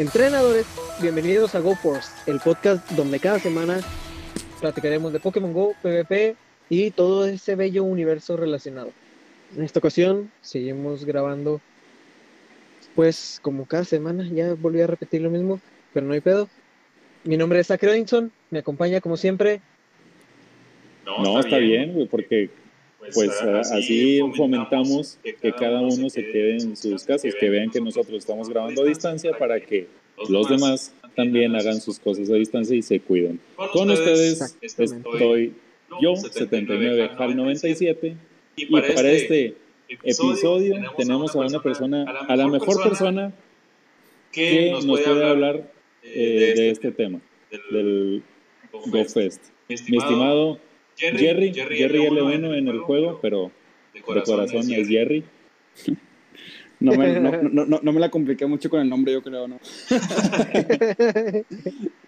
Entrenadores, bienvenidos a GoForce, el podcast donde cada semana platicaremos de Pokémon Go, PvP y todo ese bello universo relacionado. En esta ocasión seguimos grabando, pues como cada semana, ya volví a repetir lo mismo, pero no hay pedo. Mi nombre es Zach Edinson, me acompaña como siempre. No, está, bien, porque pues, pues así fomentamos que cada uno se quede en sus casas, que vean que nosotros estamos grabando a distancia para que los demás también hagan sus cosas a distancia y se cuiden. Con ustedes estoy yo, 79, HAL 97, y para este episodio tenemos a una persona, a la mejor persona que nos puede hablar eh, de este tema, del GoFest. Mi estimado Jerry, Jerry, Jerry L1 en el juego, pero de corazón, es Jerry. No me, no, no, no, me la compliqué mucho con el nombre, yo creo, ¿no?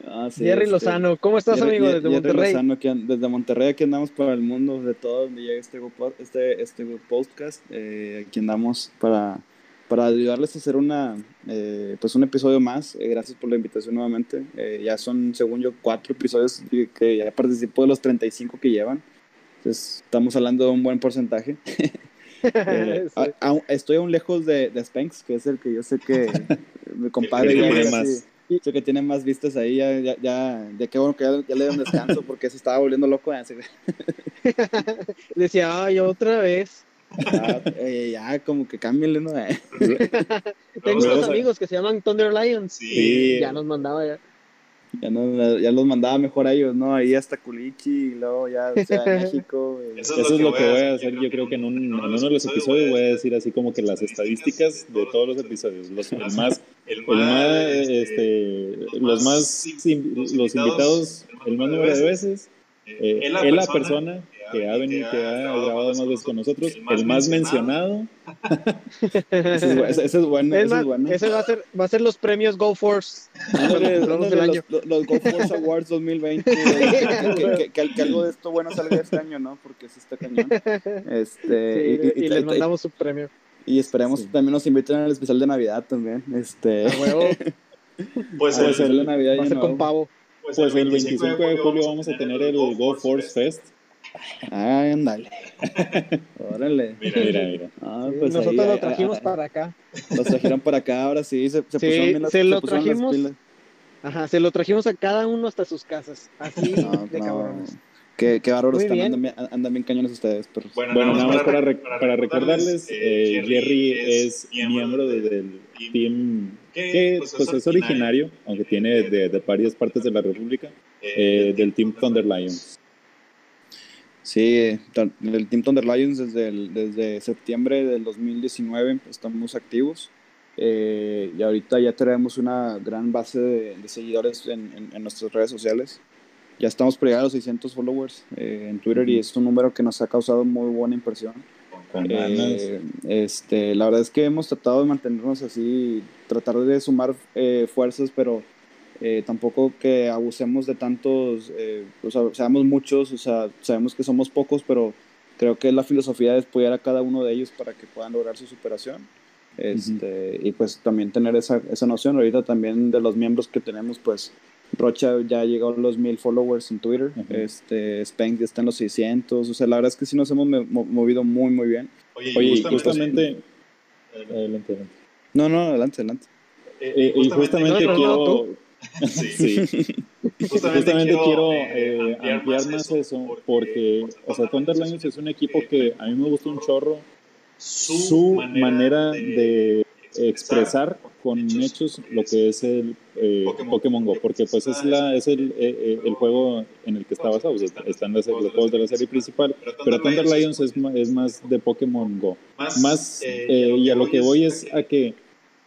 ah, sí, Jerry este, Lozano, ¿cómo estás, amigo, desde Jerry Monterrey? Lozano, aquí, desde Monterrey, aquí andamos para el mundo, de todo donde llega este, este, este podcast. Eh, aquí andamos para, para ayudarles a hacer una, eh, pues un episodio más. Eh, gracias por la invitación nuevamente. Eh, ya son, según yo, cuatro episodios que ya participo de los 35 que llevan. Entonces, estamos hablando de un buen porcentaje. Eh, estoy aún lejos de, de Spanx, que es el que yo sé que mi compadre ya tiene más. sé que tiene más vistas ahí, ya, ya, ya, ya qué bueno que ya, ya le un descanso porque se estaba volviendo loco. Decía, ay, otra vez. Ya, eh, ya como que cámbienle, ¿no? Tengo unos amigos que se llaman Thunder Lions sí. y ya nos mandaba ya. Ya, no, ya los mandaba mejor a ellos, ¿no? Ahí hasta Culichi y luego ya o sea, México. Eso, es lo que, voy a hacer. Yo creo que en, un, en uno de los episodios voy a decir así como que las estadísticas de todos los episodios. Los, el más, el más, este, los más, los invitados, el más número de veces. Eh, es la persona que ha venido, que ha grabado más veces con nosotros, el más mencionado. ese, es, bueno, ese es bueno. Ese va a ser, va a ser los premios Go Force. los, los, Go Force Awards 2020. que, que, algo de esto bueno salga este año, ¿no? Porque es este cañón. Este, y, les mandamos su premio. Y esperemos también nos inviten al especial de Navidad también. Este. A huevo. Pues el, el, de Navidad va a ser con pavo. Pues, el 25 de julio vamos a tener el Go Force Fest ándale. Órale. Mira, mira, mira. Ah, pues nosotros lo trajimos para acá. Lo trajeron para acá, ahora sí. Se, se sí, las, se lo trajimos. Ajá, se lo trajimos a cada uno hasta sus casas. Así no, de no. cabrones. Qué, qué bárbaros están, andan bien, andan bien cañones ustedes. Pero... Bueno, bueno, nada más para, para, para recordarles, eh, eh Jerry es miembro del team que pues, pues es originario, aunque tiene de, de varias partes de la República, eh, del Team Thunder Lions. Sí, el Team Thunder Lions desde, el, desde septiembre del 2019 estamos activos eh, y ahorita ya tenemos una gran base de, seguidores en, en, nuestras redes sociales. Ya estamos por llegar a los 600 followers eh, en Twitter y es un número que nos ha causado muy buena impresión. Eh, este, la verdad es que hemos tratado de mantenernos así, tratar de sumar fuerzas, pero eh, tampoco que abusemos de tantos, eh, o sea, seamos muchos, o sea, sabemos que somos pocos, pero creo que la filosofía es apoyar a cada uno de ellos para que puedan lograr su superación. Este, Y pues también tener esa, esa noción. Ahorita también de los miembros que tenemos, pues Rocha ya llegó a los mil followers en Twitter, este, Spank ya está en los 600, o sea, la verdad es que sí nos hemos movido muy, muy bien. Oye, Oye justamente... adelante, adelante. No, no, adelante, adelante. Eh, y justamente quiero, Sí. Justamente, quiero eh, ampliar más eso porque, o sea, Thunder Lions es un equipo que a mí me gusta un chorro su manera de expresar con hechos lo que es el eh, Pokémon Go, porque pues es, la, es el, eh, el, juego en el que está basado, están los, juegos de la serie principal, pero Thunder Lions es, es más de Pokémon Go. Más, y a lo que voy es a que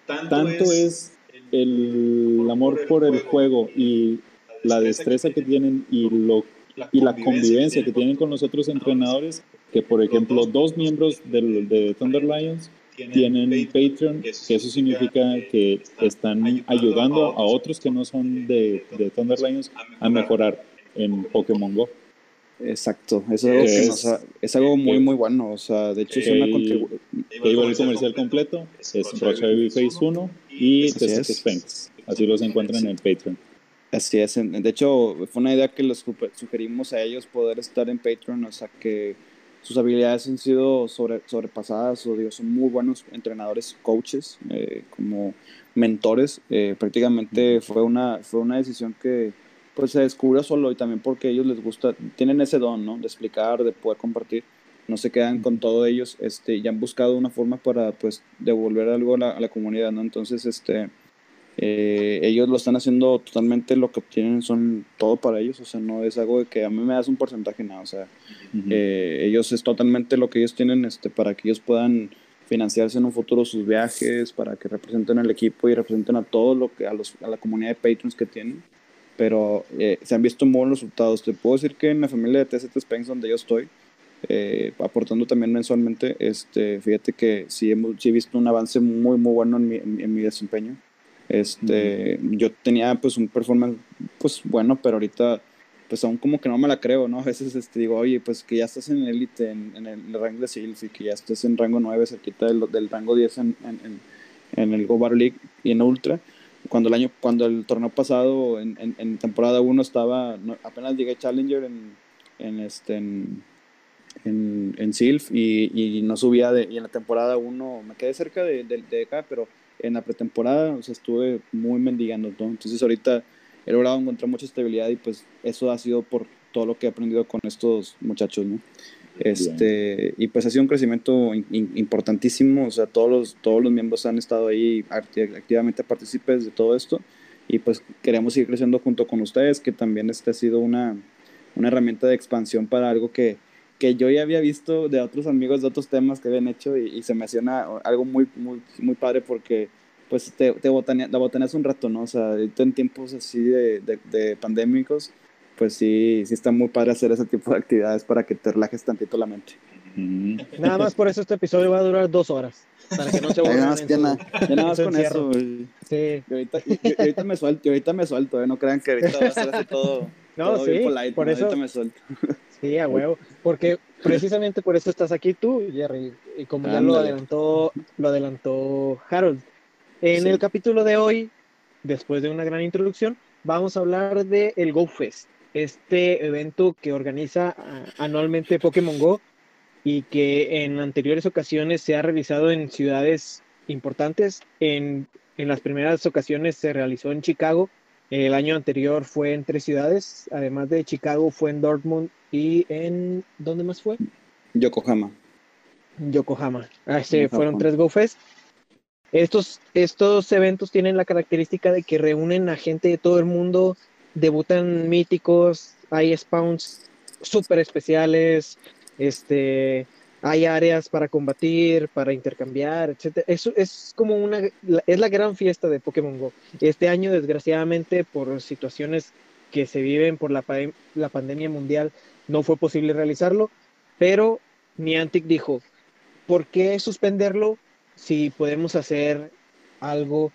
tanto es el amor por el juego y la destreza que tienen y, lo, y la convivencia que tienen con los otros entrenadores, que por ejemplo dos miembros del, de Thunder Lions tienen Patreon, que eso significa que están ayudando a otros que no son de, de Thunder Lions a mejorar en Pokémon Go. Exacto, eso es algo, es, algo muy, muy bueno. O sea, de hecho, es una contribución. el comercial completo es Rocha Baby Face 1 y Jessica Spanks. Así los encuentran en Patreon. Así es, de hecho fue una idea que les sugerimos a ellos poder estar en Patreon, o sea que sus habilidades han sido sobre, sobrepasadas, o digo, son muy buenos entrenadores, coaches, eh, como mentores. Eh, prácticamente fue una, fue una decisión que pues se descubrió solo y también porque ellos les gusta, tienen ese don, ¿no? De explicar, de poder compartir. No se quedan con todo ellos, este, y han buscado una forma para, pues, devolver algo a la, a la comunidad, ¿no? Entonces, este, eh, ellos lo están haciendo totalmente lo que obtienen son todo para ellos, o sea, no es algo de que a mí me das un porcentaje, nada, o sea, eh, ellos es totalmente lo que ellos tienen este, para que ellos puedan financiarse en un futuro sus viajes, para que representen al equipo y representen a todo lo que, a, los, a la comunidad de patrons que tienen, pero eh, se han visto muy buenos resultados. Te puedo decir que en la familia de TCT Spanks donde yo estoy, aportando también mensualmente, este, fíjate que sí, hemos, sí he visto un avance muy, muy bueno en mi, en mi desempeño. Este, yo tenía pues un performance pues bueno, pero ahorita pues aún como que no me la creo, ¿no? A veces este, digo, oye, pues que ya estás en élite, en, en, el rango de SEALs y que ya estás en rango 9, cerquita del, del rango 10 en, en, en el Go Bar League y en Ultra. Cuando el año, cuando el torneo pasado, en, en, temporada 1 estaba, apenas llegué Challenger en, en este, en, en, en SILF y, y, no subía de, y en la temporada 1 me quedé cerca de, de, de acá, pero en la pretemporada, o sea, estuve muy mendigando, ¿no? Entonces ahorita he logrado encontrar mucha estabilidad y pues eso ha sido por todo lo que he aprendido con estos muchachos, ¿no? Este, y pues ha sido un crecimiento importantísimo, o sea, todos los, todos los miembros han estado ahí activamente partícipes de todo esto y pues queremos seguir creciendo junto con ustedes, que también este ha sido una, una herramienta de expansión para algo que, que yo ya había visto de otros amigos de otros temas que habían hecho y, se me hacía algo muy, muy, muy padre porque pues te, te la botaneas un rato, ¿no? O sea, en tiempos así de, de, pandémicos, pues sí, sí está muy padre hacer ese tipo de actividades para que te relajes tantito la mente. Nada más por eso este episodio va a durar dos horas. Para que no se nada más, ya, nada más con eso. Sí. Y ahorita, ahorita, me suelto, ahorita me suelto, ¿eh? no crean que ahorita va a ser así todo. No, sí, por eso. Ahorita me suelto. Sí, a huevo. Porque precisamente por eso estás aquí tú, Jerry. Y como ya lo adelantó, lo adelantó Harold. En el capítulo de hoy, después de una gran introducción, vamos a hablar de el Go Fest, este evento que organiza ah, anualmente Pokémon Go y que en anteriores ocasiones se ha realizado en ciudades importantes. En, en las primeras ocasiones se realizó en Chicago, el año anterior fue en tres ciudades, además de Chicago fue en Dortmund y en... ¿Dónde más fue? Yokohama. Yokohama. Ah, sí, fueron tres GoFest. Estos, estos eventos tienen la característica de que reúnen a gente de todo el mundo, debutan míticos, hay spawns súper especiales, este, hay áreas para combatir, para intercambiar, etc. Eso es como una, es la gran fiesta de Pokémon Go. Este año, desgraciadamente, por situaciones que se viven por la, la pandemia mundial, no fue posible realizarlo, pero Niantic dijo, ¿por qué suspenderlo si podemos hacer algo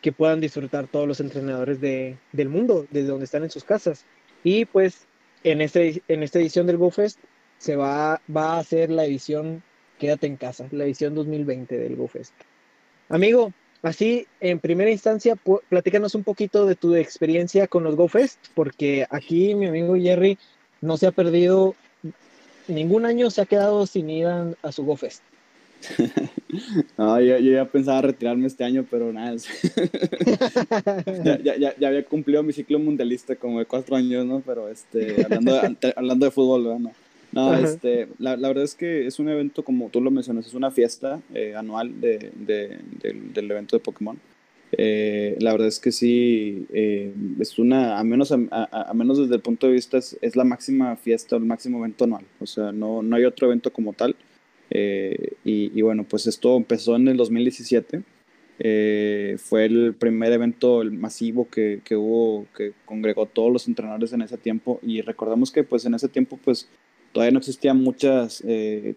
que puedan disfrutar todos los entrenadores de, del mundo, desde donde están en sus casas? Y pues en, este, en esta edición del GoFest se va, va a hacer la edición Quédate en casa, la edición 2020 del GoFest. Amigo, así en primera instancia, platícanos un poquito de tu experiencia con los GoFest, porque aquí mi amigo Jerry no se ha perdido, ningún año se ha quedado sin ir a, su GoFest. no, yo, ya pensaba retirarme este año, pero nada. ya, ya, ya, había cumplido mi ciclo mundialista como de cuatro años, ¿no? Pero este, hablando, de, hablando de fútbol, ¿no? No, este, la, la, verdad es que es un evento, como tú lo mencionas, es una fiesta eh, anual de, de, del evento de Pokémon. Eh, la verdad es que sí, eh, es una, a menos, a, a, menos desde el punto de vista, es, es, la máxima fiesta, el máximo evento anual. O sea, no, no hay otro evento como tal. Y, y, bueno, pues esto empezó en el 2017. fue el primer evento masivo que, que, hubo, que congregó todos los entrenadores en ese tiempo. Y recordamos que pues en ese tiempo pues todavía no existían muchas eh,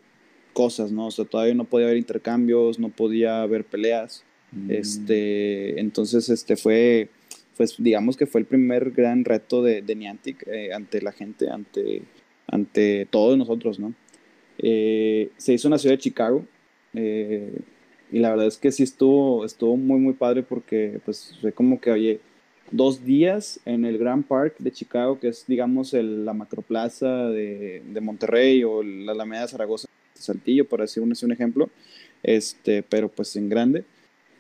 cosas, ¿no? O sea, todavía no podía haber intercambios, no podía haber peleas. Mm. Este, entonces, este fue, pues digamos que fue el primer gran reto de, de Niantic eh, ante la gente, ante, ante todos nosotros, ¿no? Eh, se hizo en la ciudad de Chicago. y la verdad es que sí estuvo, estuvo muy, muy padre porque pues fue como que, oye, dos días en el Grand Park de Chicago, que es, digamos, el, la macroplaza de, de Monterrey o la Alameda de Zaragoza, de Saltillo, por decir un, un ejemplo, este, pero pues en grande.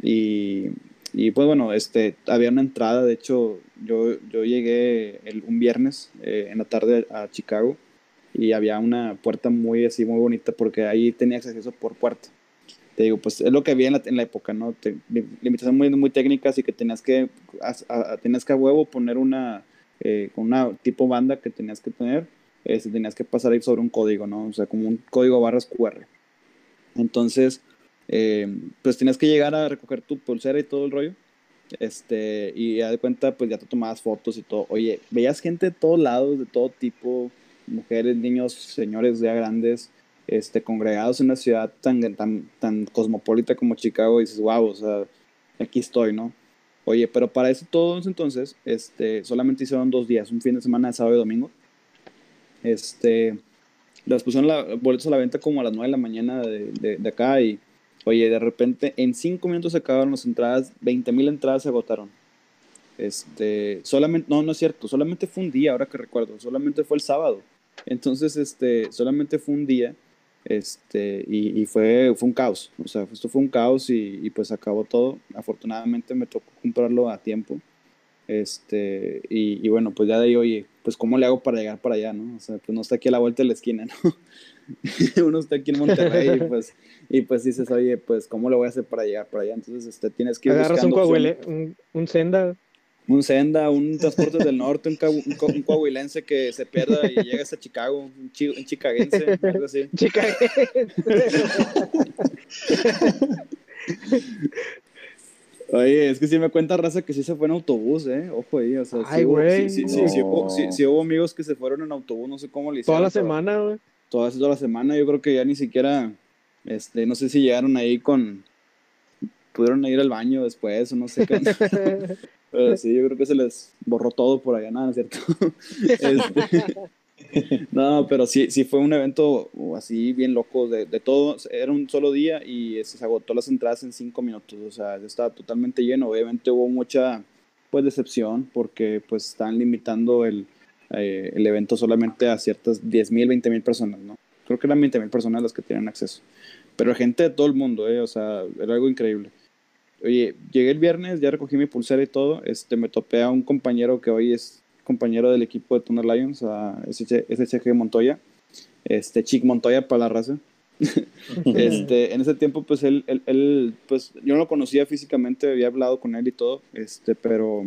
Y, y pues bueno, este, había una entrada, de hecho, yo, yo llegué el, un viernes eh, en la tarde a Chicago y había una puerta muy así, muy bonita porque ahí tenías acceso por puerta. Te digo, pues es lo que había en la, en la época, ¿no? Te, limitaciones muy, muy técnicas y que tenías que, a, tenías que a huevo poner una, eh, una tipo banda que tenías que tener, este, tenías que pasar ahí sobre un código, ¿no? O sea, como un código barras QR. Entonces, eh, pues tienes que llegar a recoger tu pulsera y todo el rollo. Este, y ya de cuenta, pues ya te tomabas fotos y todo. Oye, veías gente de todos lados, de todo tipo, mujeres, niños, señores ya grandes, este, congregados en una ciudad tan, tan, tan cosmopolita como Chicago. Y dices, wow, o sea, aquí estoy, ¿no? Oye, pero para eso todos entonces, este, solamente hicieron dos días, un fin de semana de sábado y domingo. Este, las pusieron la, boletos a la venta como a las 9 de la mañana de, de, de acá y Oye, de repente en cinco minutos se acabaron las entradas, 20 mil entradas se agotaron. Este, solamente, no, no es cierto, solamente fue un día, ahora que recuerdo, solamente fue el sábado. Entonces, este, solamente fue un día, este, y, y fue, fue un caos. O sea, esto fue un caos y, y, pues acabó todo. Afortunadamente me tocó comprarlo a tiempo. Este, y, y, bueno, pues ya de ahí, oye, pues cómo le hago para llegar para allá, ¿no? O sea, pues no está aquí a la vuelta de la esquina, ¿no? Uno está aquí en Monterrey y pues, y pues dices, oye, pues ¿cómo lo voy a hacer para llegar para allá? Entonces este, tienes que ir Agarras un, coahuile, un, un, senda. Un senda, un transporte del norte, un, un, coahuilense que se pierda y llega hasta Chicago, un, chi, un chicagense, algo así. Chicagense. Oye, es que sí me cuenta raza que sí se fue en autobús, ¿eh? Ojo ahí, o sea, Ay, güey. Sí, sí, sí, sí, hubo, sí, hubo amigos que se fueron en autobús, no sé cómo le hicieron. Toda la semana, güey toda, toda la semana. Yo creo que ya ni siquiera, este, no sé si llegaron ahí con, pudieron ir al baño después o no sé qué. Pero sí, yo creo que se les borró todo por allá, nada, ¿cierto? Este, no, pero sí, sí fue un evento así bien loco de, de todo. Era un solo día y se agotó las entradas en cinco minutos. O sea, estaba totalmente lleno. Obviamente hubo mucha pues decepción porque pues están limitando el, eh, el evento solamente a ciertas 10.000, 20.000 personas, ¿no? Creo que eran 20.000 personas las que tienen acceso. Pero gente de todo el mundo, ¿eh? O sea, era algo increíble. Oye, llegué el viernes, ya recogí mi pulsera y todo. Este, me topé a un compañero que hoy es compañero del equipo de Thunder Lions, a SHG Montoya. Este, Chick Montoya para la raza. este, en ese tiempo, pues él, él, él, pues yo no lo conocía físicamente, había hablado con él y todo, este, pero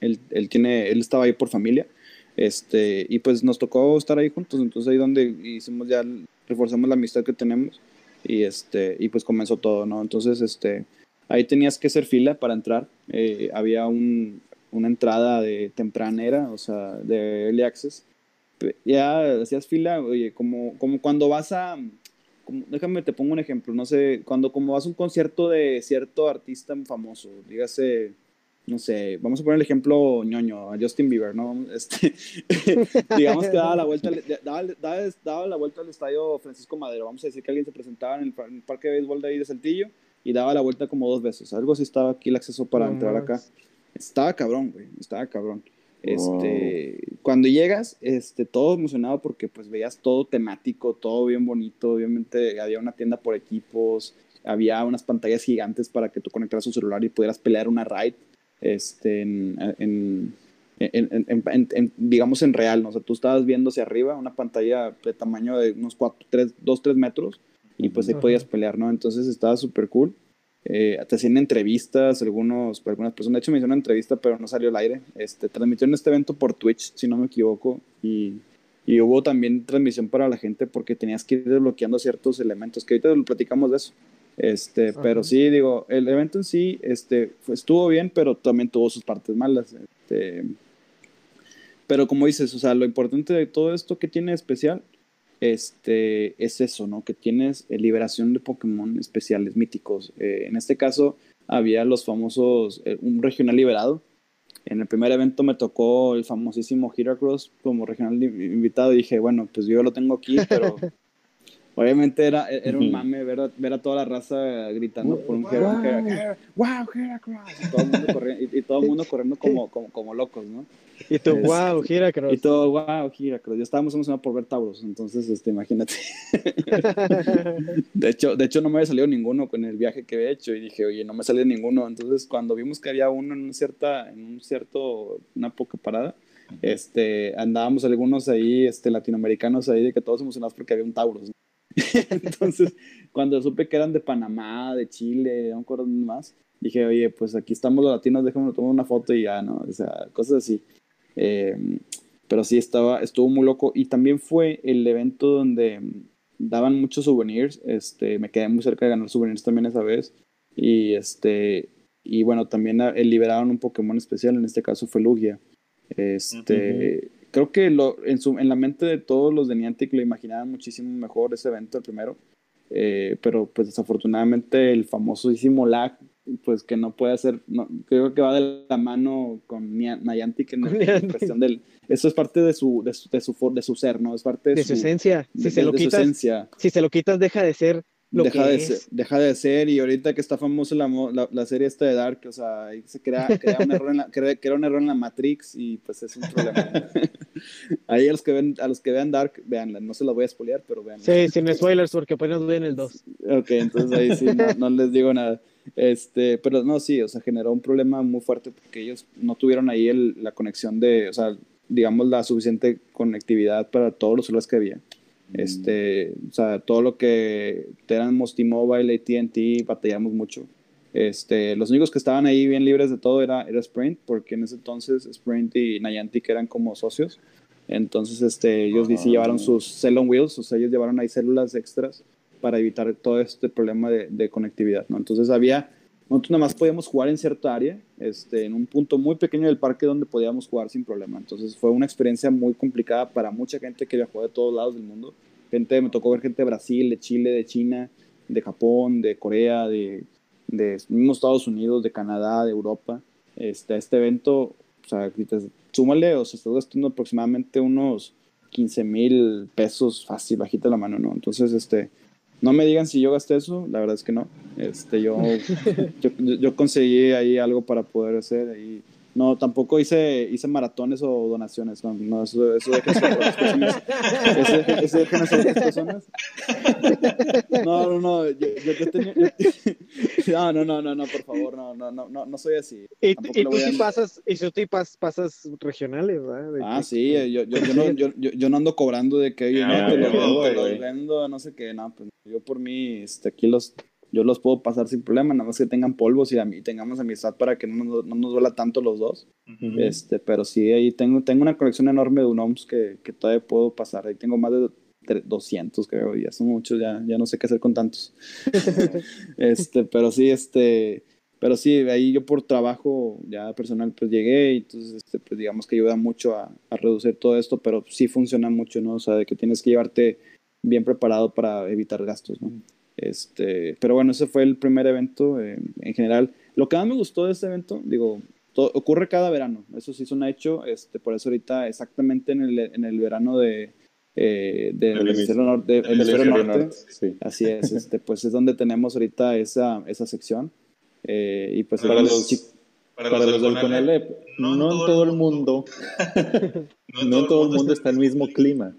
él, él, tiene, él estaba ahí por familia. Este, y pues nos tocó estar ahí juntos, entonces ahí donde hicimos ya, reforzamos la amistad que tenemos y este, y pues comenzó todo, ¿no? Entonces, este, ahí tenías que hacer fila para entrar, eh, había un, una entrada de tempranera, o sea, de early access, ya hacías fila, oye, como, como cuando vas a, como, déjame te pongo un ejemplo, no sé, cuando como vas a un concierto de cierto artista famoso, dígase, no sé, vamos a poner el ejemplo ñoño, Justin Bieber, ¿no? Este, digamos que daba la, vuelta, daba, daba, daba, la vuelta al estadio Francisco Madero, vamos a decir que alguien se presentaba en el, en el parque de béisbol de ahí de Saltillo y daba la vuelta como dos veces, algo así estaba aquí el acceso para entrar acá. Estaba cabrón, güey, estaba cabrón. Este, cuando llegas, este, todo emocionado porque pues veías todo temático, todo bien bonito, obviamente había una tienda por equipos, había unas pantallas gigantes para que tú conectaras tu celular y pudieras pelear una ride este, en, en, digamos en real, ¿no? O sea, tú estabas viendo hacia arriba una pantalla de tamaño de unos 4, 3, 2, 3 metros y pues ahí podías pelear, ¿no? Entonces estaba súper cool. Eh, te hacían entrevistas, algunos, algunas personas, de hecho me hicieron una entrevista pero no salió al aire. Este, transmitieron este evento por Twitch, si no me equivoco, y, y hubo también transmisión para la gente porque tenías que ir desbloqueando ciertos elementos, que ahorita lo platicamos de eso. Este, pero sí, digo, el evento en sí este, estuvo bien, pero también tuvo sus partes malas. Este, pero como dices, o sea, lo importante de todo esto que tiene especial este, es eso, ¿no? Que tienes eh, liberación de Pokémon especiales, míticos. Eh, en este caso, había los famosos, eh, un regional liberado. En el primer evento me tocó el famosísimo Heracross como regional invitado y dije, bueno, pues yo lo tengo aquí, pero obviamente era, era un mame ver a, ver a toda la raza gritando por un wow, wow, y todo mundo corriendo, y, todo el mundo corriendo como, como, como locos, ¿no? Y tú, wow, Heracross. Y todo, wow, Heracross. Yo estábamos emocionados por ver Tauros, entonces, este, imagínate. de, hecho, de hecho, no me había salido ninguno con el viaje que había hecho y dije, oye, no me salió ninguno. Entonces, cuando vimos que había uno en, una cierta, en un cierto, una poca parada, este, andábamos algunos ahí, este, latinoamericanos ahí, de que todos emocionados porque había un Taurus. Entonces, cuando supe que eran de Panamá, de Chile, no acuerdo más, dije, oye, pues aquí estamos los latinos, déjame tomar una foto y ya, ¿no? O sea, cosas así. Eh, pero sí, estaba, estuvo muy loco. Y también fue el evento donde daban muchos souvenirs. Este, me quedé muy cerca de ganar souvenirs también esa vez. Y, este, y bueno, también eh, liberaron un Pokémon especial, en este caso fue Lugia. Este, Creo que lo, en, su, en la mente de todos los de Niantic lo imaginaban muchísimo mejor ese evento, el primero. Eh, pero pues desafortunadamente el famosísimo lag pues que no puede hacer, no, creo que va de la mano con Niantic en, la cuestión del, eso es parte de su, de su, de su, de su ser, ¿no? Es parte de, su, esencia. Si se lo quitas, si se lo quitas deja de ser deja, de ser, deja de ser, y ahorita que está famosa la, la, serie esta de Dark, o sea, se crea, crea un error en la, crea, crea, un error en la Matrix y pues es un problema. Ahí a los que ven, a los que vean Dark, veanla, no se la voy a spoilear, pero veanla. Sí, sin spoilers porque apenas ven el 2. Ok, entonces ahí sí, no, no, les digo nada. Este, pero no, sí, o sea, generó un problema muy fuerte porque ellos no tuvieron ahí el, la conexión de, o sea, digamos, la suficiente conectividad para todos los celulares que había. Este, o sea, todo lo que éramos T-Mobile, AT&T, batallamos mucho. Este, los únicos que estaban ahí bien libres de todo era, era Sprint, porque en ese entonces Sprint y Niantic eran como socios. Entonces, este, ellos sí llevaron sus cell on wheels, o sea, ellos llevaron ahí células extras para evitar todo este problema de, de conectividad, ¿no? Entonces había, nosotros nada más podíamos jugar en cierta área, este, en un punto muy pequeño del parque donde podíamos jugar sin problema. Entonces fue una experiencia muy complicada para mucha gente que viajó de todos lados del mundo. Gente, me tocó ver gente de Brasil, de Chile, de China, de Japón, de Corea, de, de mismos Estados Unidos, de Canadá, de Europa. Este, este evento, o sea, súmale, o sea, está gastando aproximadamente unos 15 mil pesos fácil, bajita la mano, ¿no? Entonces, este, no me digan si yo gasté eso, la verdad es que no. Este, yo, yo, yo conseguí ahí algo para poder hacer ahí no, tampoco hice, hice maratones o donaciones. No, no eso, eso otras personas. Eso, ser otras personas. No, no, no. Yo, yo, tenía, no, no, no, no, no, por favor, no, no, no, no, no soy así. Y, y tú sí pasas, y tú sí pasas regionales, ¿verdad? ah, sí, yo, yo, yo, no, yo, yo, no ando cobrando de que yo no, te lo vendo, te lo vendo, no sé qué, no, pues yo por mí, este, aquí los yo los puedo pasar sin problema, nada más que tengan polvos y tengamos amistad para que no nos, no nos duela tanto los dos. este, pero sí, ahí tengo, tengo una colección enorme de UNOMS que, que todavía puedo pasar. Ahí tengo más de 200, creo, y ya son muchos, ya, ya no sé qué hacer con tantos. este, pero sí, este, pero sí, ahí yo por trabajo ya personal pues llegué y entonces este, pues digamos que ayuda mucho a, a, reducir todo esto, pero sí funciona mucho, ¿no? O sea, de que tienes que llevarte bien preparado para evitar gastos, ¿no? Este, pero bueno, ese fue el primer evento eh, en general. Lo que más me gustó de este evento, digo, ocurre cada verano, eso sí es un hecho, este, por eso ahorita exactamente en el, en el verano de, eh, del hemisferio norte, norte, así es, este, pues es donde tenemos ahorita esa, esa sección. Eh, y pues para los, para, los, del Conalep, no, no, en todo el mundo, no, en todo el mundo está el mismo clima.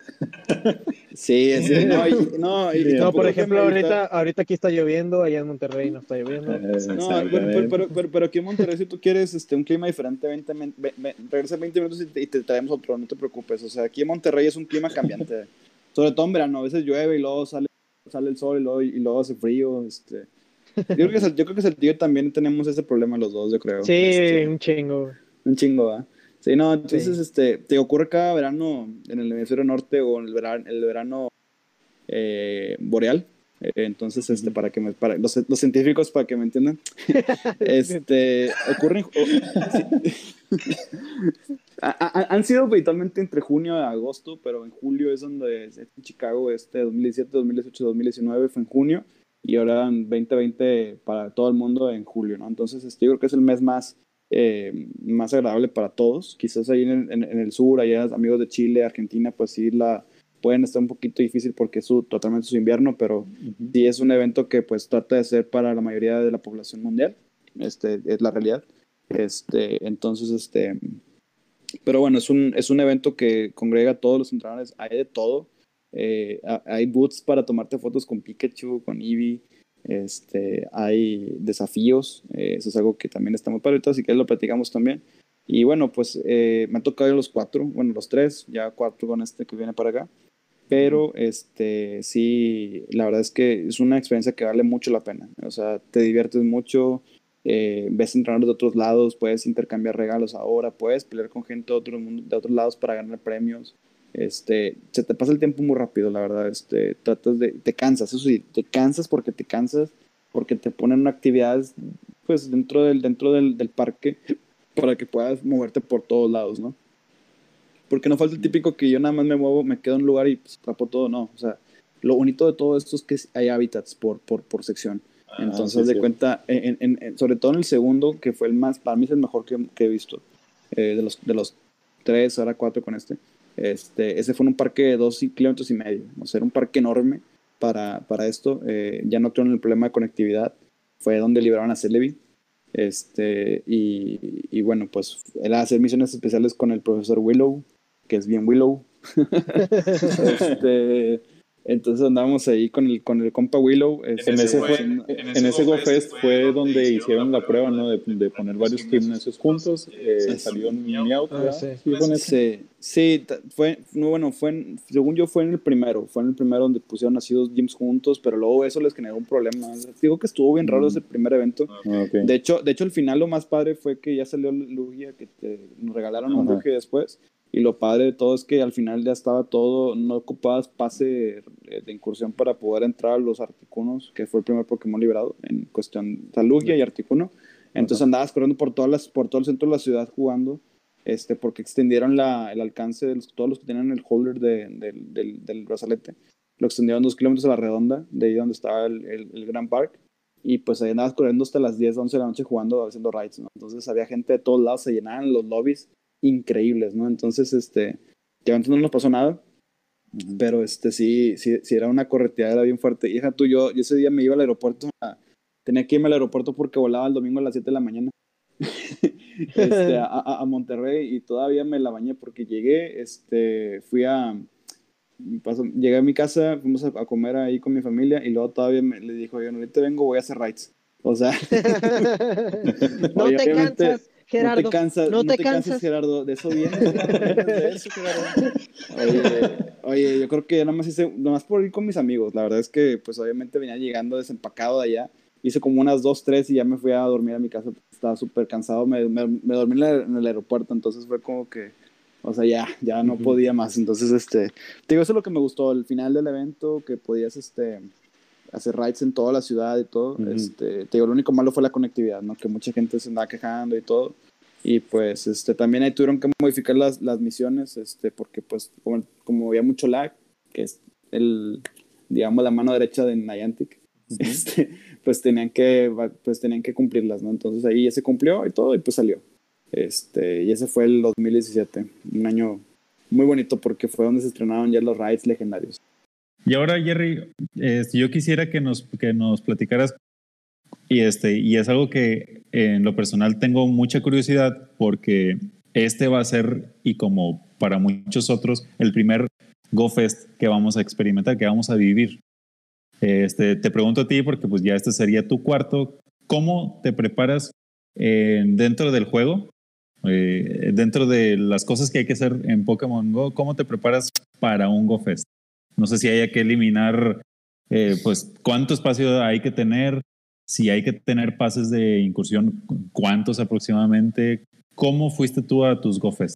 sí, sí, no, no, no por ejemplo, ahorita, ahorita aquí está lloviendo, allá en Monterrey no está lloviendo. Eh, no, pero, pero, pero, aquí en Monterrey, si tú quieres este, un clima diferente, 20, 20, 20 minutos y te, y te, traemos otro, no te preocupes. O sea, aquí en Monterrey es un clima cambiante, sobre todo en verano, a veces llueve y luego sale, sale el sol y luego, y luego hace frío, este yo creo que, yo creo que Saltillo también tenemos ese problema los dos, yo creo. Sí, este, un chingo. Un chingo, ¿ah? Sí, no, entonces, este, te ocurre cada verano en el hemisferio norte o en el verano, el verano eh, boreal. Eh, entonces, este, para que me, para los, los, científicos, para que me entiendan, este, ocurren, han sido habitualmente entre junio y agosto, pero en julio es donde en Chicago, este 2017, 2018, 2019 fue en junio y ahora en 2020 para todo el mundo en julio, ¿no? Entonces, este, yo creo que es el mes más, eh, más agradable para todos. Quizás ahí en, en, el sur, allá amigos de Chile, Argentina, pues sí, la, pueden estar un poquito difícil porque es su, totalmente su invierno, pero sí es un evento que pues trata de ser para la mayoría de la población mundial, este, es la realidad. Este, entonces, este, pero bueno, es un, es un evento que congrega a todos los entrenadores, hay de todo. Eh, hay boots para tomarte fotos con Pikachu, con Eevee, este, hay desafíos, eh, eso es algo que también está muy padre, así que lo platicamos también. Y bueno, pues eh, me ha tocado los cuatro, bueno, los tres, ya cuatro con este que viene para acá. Pero este, sí, la verdad es que es una experiencia que vale mucho la pena. O sea, te diviertes mucho, eh, ves entrenadores de otros lados, puedes intercambiar regalos ahora, puedes pelear con gente de, otro, de otros lados para ganar premios. Este, se te pasa el tiempo muy rápido, la verdad. Este, tratas de, te cansas, eso sí, te cansas porque te cansas, porque te ponen actividades, pues dentro del, dentro del, del parque para que puedas moverte por todos lados, ¿no? Porque no falta el típico que yo nada más me muevo, me quedo en un lugar y pues, todo, no. O sea, lo bonito de todo esto es que hay hábitats por, por, por sección. Ah, Entonces, de cuenta, en, en, sobre todo en el segundo, que fue el más, para mí es el mejor que, que he visto, eh, de, los, de los tres, ahora cuatro con este. Este, ese fue un parque de dos kilómetros y medio, o sea, era un parque enorme para, para esto. Eh, ya no tuvieron el problema de conectividad, fue donde liberaron a Celebi. Este, y, y, bueno, pues era hacer misiones especiales con el profesor Willow, que es bien Willow. este, entonces andábamos ahí con el, con el compa Willow. en, ese, fue, en, ese Go Fest fue donde hicieron la prueba, ¿no? De, de poner varios gimnasios juntos. Eh, salió en Meow, ah, sí. Sí, sí, fue, no, bueno, fue, según yo fue en el primero. Fue en el primero donde pusieron así dos gyms juntos, pero luego eso les generó un problema. Digo que estuvo bien raro mm. ese primer evento. Ah, de, hecho, de hecho, el final lo más padre fue que ya salió Lugia, que nos regalaron un Lugia después. Y lo padre de todo es que al final ya estaba todo, no ocupabas pase de incursión para poder entrar a los Articunos, que fue el primer Pokémon liberado en cuestión de Lugia y Articuno. Entonces andabas corriendo por, todas las, por todo el centro de la ciudad jugando, este, porque extendieron la, el alcance de todos los que tenían el holder de, del, del, brazalete. Lo extendieron dos kilómetros a la redonda, de ahí donde estaba el, el, Grand Park. Y pues ahí andabas corriendo hasta las 10, 11 de la noche jugando, haciendo rides, ¿no? Entonces había gente de todos lados, se llenaban los lobbies increíbles, ¿no? Entonces, este, ya antes no nos pasó nada, pero este, sí, sí, sí era una correteada bien fuerte. Hija, tú, yo, yo ese día me iba al aeropuerto, tenía que irme al aeropuerto porque volaba el domingo a las 7 de la mañana. este, a, a, Monterrey y todavía me la bañé porque llegué, este, fui a, llegué a mi casa, fuimos a, comer ahí con mi familia y luego todavía me, le dijo, yo ahorita vengo, voy a hacer rides. O sea, no te cansas Gerardo. No te cansas, no, te, cansas. Gerardo. De eso viene. de eso, Gerardo. Oye, oye, yo creo que nada más hice, nada más por ir con mis amigos. La verdad es que, pues, obviamente venía llegando desempacado de allá. Hice como unas dos, tres y ya me fui a dormir a mi casa. Estaba súper cansado. Me, me, dormí en el, aeropuerto. Entonces fue como que, o sea, ya, ya no podía más. Entonces, este, te digo, eso es lo que me gustó. El final del evento, que podías, este, hacer rides en toda la ciudad y todo. este, te digo, lo único malo fue la conectividad, ¿no? Que mucha gente se andaba quejando y todo. Y pues este, también ahí tuvieron que modificar las, las misiones, este, porque pues como, como, había mucho lag, que es el, digamos, la mano derecha de Niantic, este, pues tenían que, pues tenían que cumplirlas, ¿no? Entonces ahí ya se cumplió y todo y pues salió. Este, y ese fue el 2017, un año muy bonito porque fue donde se estrenaron ya los rides legendarios. Y ahora, Jerry, si yo quisiera que nos, que nos platicaras, y, este, y es algo que en lo personal tengo mucha curiosidad porque este va a ser, y como para muchos otros, el primer GoFest que vamos a experimentar, que vamos a vivir. Este, te pregunto a ti, porque pues ya este sería tu cuarto, ¿cómo te preparas eh, dentro del juego? Eh, dentro de las cosas que hay que hacer en Pokémon Go, ¿cómo te preparas para un GoFest? No sé si haya que eliminar, eh, pues, cuánto espacio hay que tener, si hay que tener pases de incursión, cuántos aproximadamente. ¿Cómo fuiste tú a tus GoFest?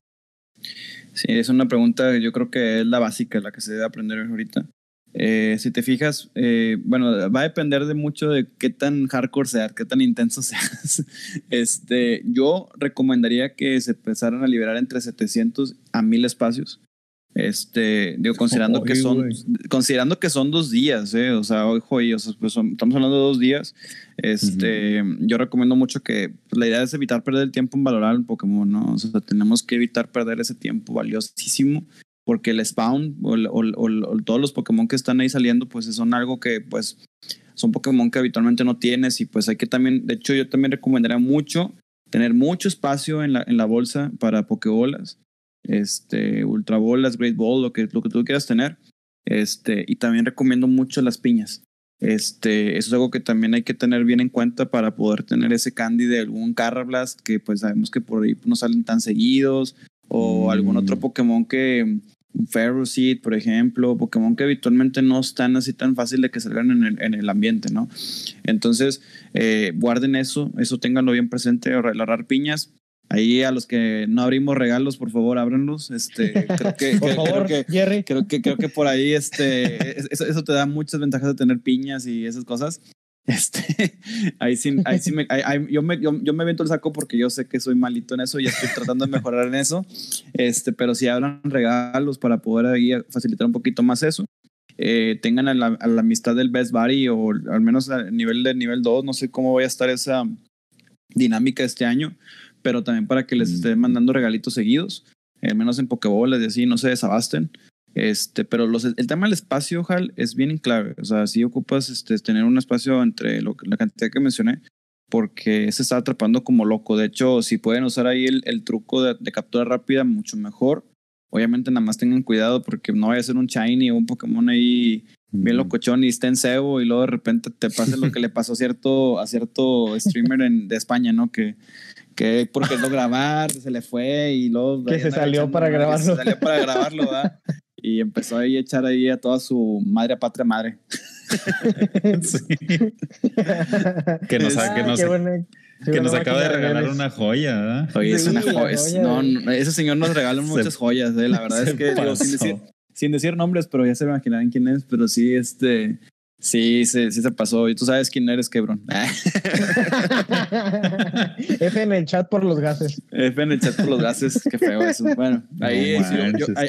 Sí, es una pregunta, yo creo que es la básica, la que se debe aprender ahorita. Eh, si te fijas, eh, bueno, va a depender de mucho de qué tan hardcore seas, qué tan intenso seas. Este, yo recomendaría que se empezaran a liberar entre 700 a 1000 espacios. Este, digo, considerando que son, considerando que son dos días, ¿eh? o sea, ojo, o sea, pues estamos hablando de dos días. Este, yo recomiendo mucho que pues, la idea es evitar perder el tiempo en valorar el Pokémon, ¿no? O sea, tenemos que evitar perder ese tiempo valiosísimo porque el spawn o, todos los Pokémon que están ahí saliendo, pues son algo que pues son Pokémon que habitualmente no tienes y pues hay que también, de hecho yo también recomendaría mucho tener mucho espacio en la, en la bolsa para Pokébolas, este, Ultra Bolas, Great Ball, lo que, lo que tú quieras tener. Este, y también recomiendo mucho las piñas. Este, eso es algo que también hay que tener bien en cuenta para poder tener ese candy de algún Carrablast que pues sabemos que por ahí no salen tan seguidos o algún otro mm. Pokémon que Ferroseed, por ejemplo, Pokémon que habitualmente no están así tan fácil de que salgan en el, en el ambiente, ¿no? Entonces, eh, guarden eso, eso ténganlo bien presente, agarrar piñas. Ahí a los que no abrimos regalos, por favor, ábranlos. Este, creo que, por favor, creo que, Jerry. Creo que, creo que por ahí este, eso, eso, te da muchas ventajas de tener piñas y esas cosas. Este, ahí sí, ahí sí me, yo, me, yo, yo, me el saco porque yo sé que soy malito en eso y estoy tratando de mejorar en eso. Este, pero si hablan regalos para poder ahí facilitar un poquito más eso. Eh, tengan a la, la, amistad del Best Buddy o al menos a nivel de nivel 2, no sé cómo vaya a estar esa dinámica este año, pero también para que les estén mandando regalitos seguidos, al menos en Pokébolas y así, no se desabasten. Este, pero los, el tema del espacio, Hal, es bien clave. O sea, si ocupas este, tener un espacio entre lo, la cantidad que mencioné, porque se está atrapando como loco. De hecho, si pueden usar ahí el, el truco de, captura rápida, mucho mejor. Obviamente, nada más tengan cuidado porque no vaya a ser un Shiny o un Pokémon ahí bien locochón y esté en cebo y luego de repente te pase lo que le pasó a cierto, a cierto streamer en, de España, ¿no? Que, que porque lo grabar, se le fue y luego... Que se salió para grabarlo. Se salió para grabarlo, ¿verdad? y empezó ahí a echar ahí a toda su madre patria madre. sí. que nos, que nos, que nos acaba de regalar una joya, ¿verdad? Oye, es una joya. no, ese señor nos regaló muchas joyas, ¿eh? la verdad es que sin, decir, sin decir nombres, pero ya se imaginarán quién es, pero sí, este, Sí, sí, sí se pasó. Y tú sabes quién eres, Kebron. F en el chat por los gases. F en el chat por los gases. Qué feo eso. Bueno, ahí,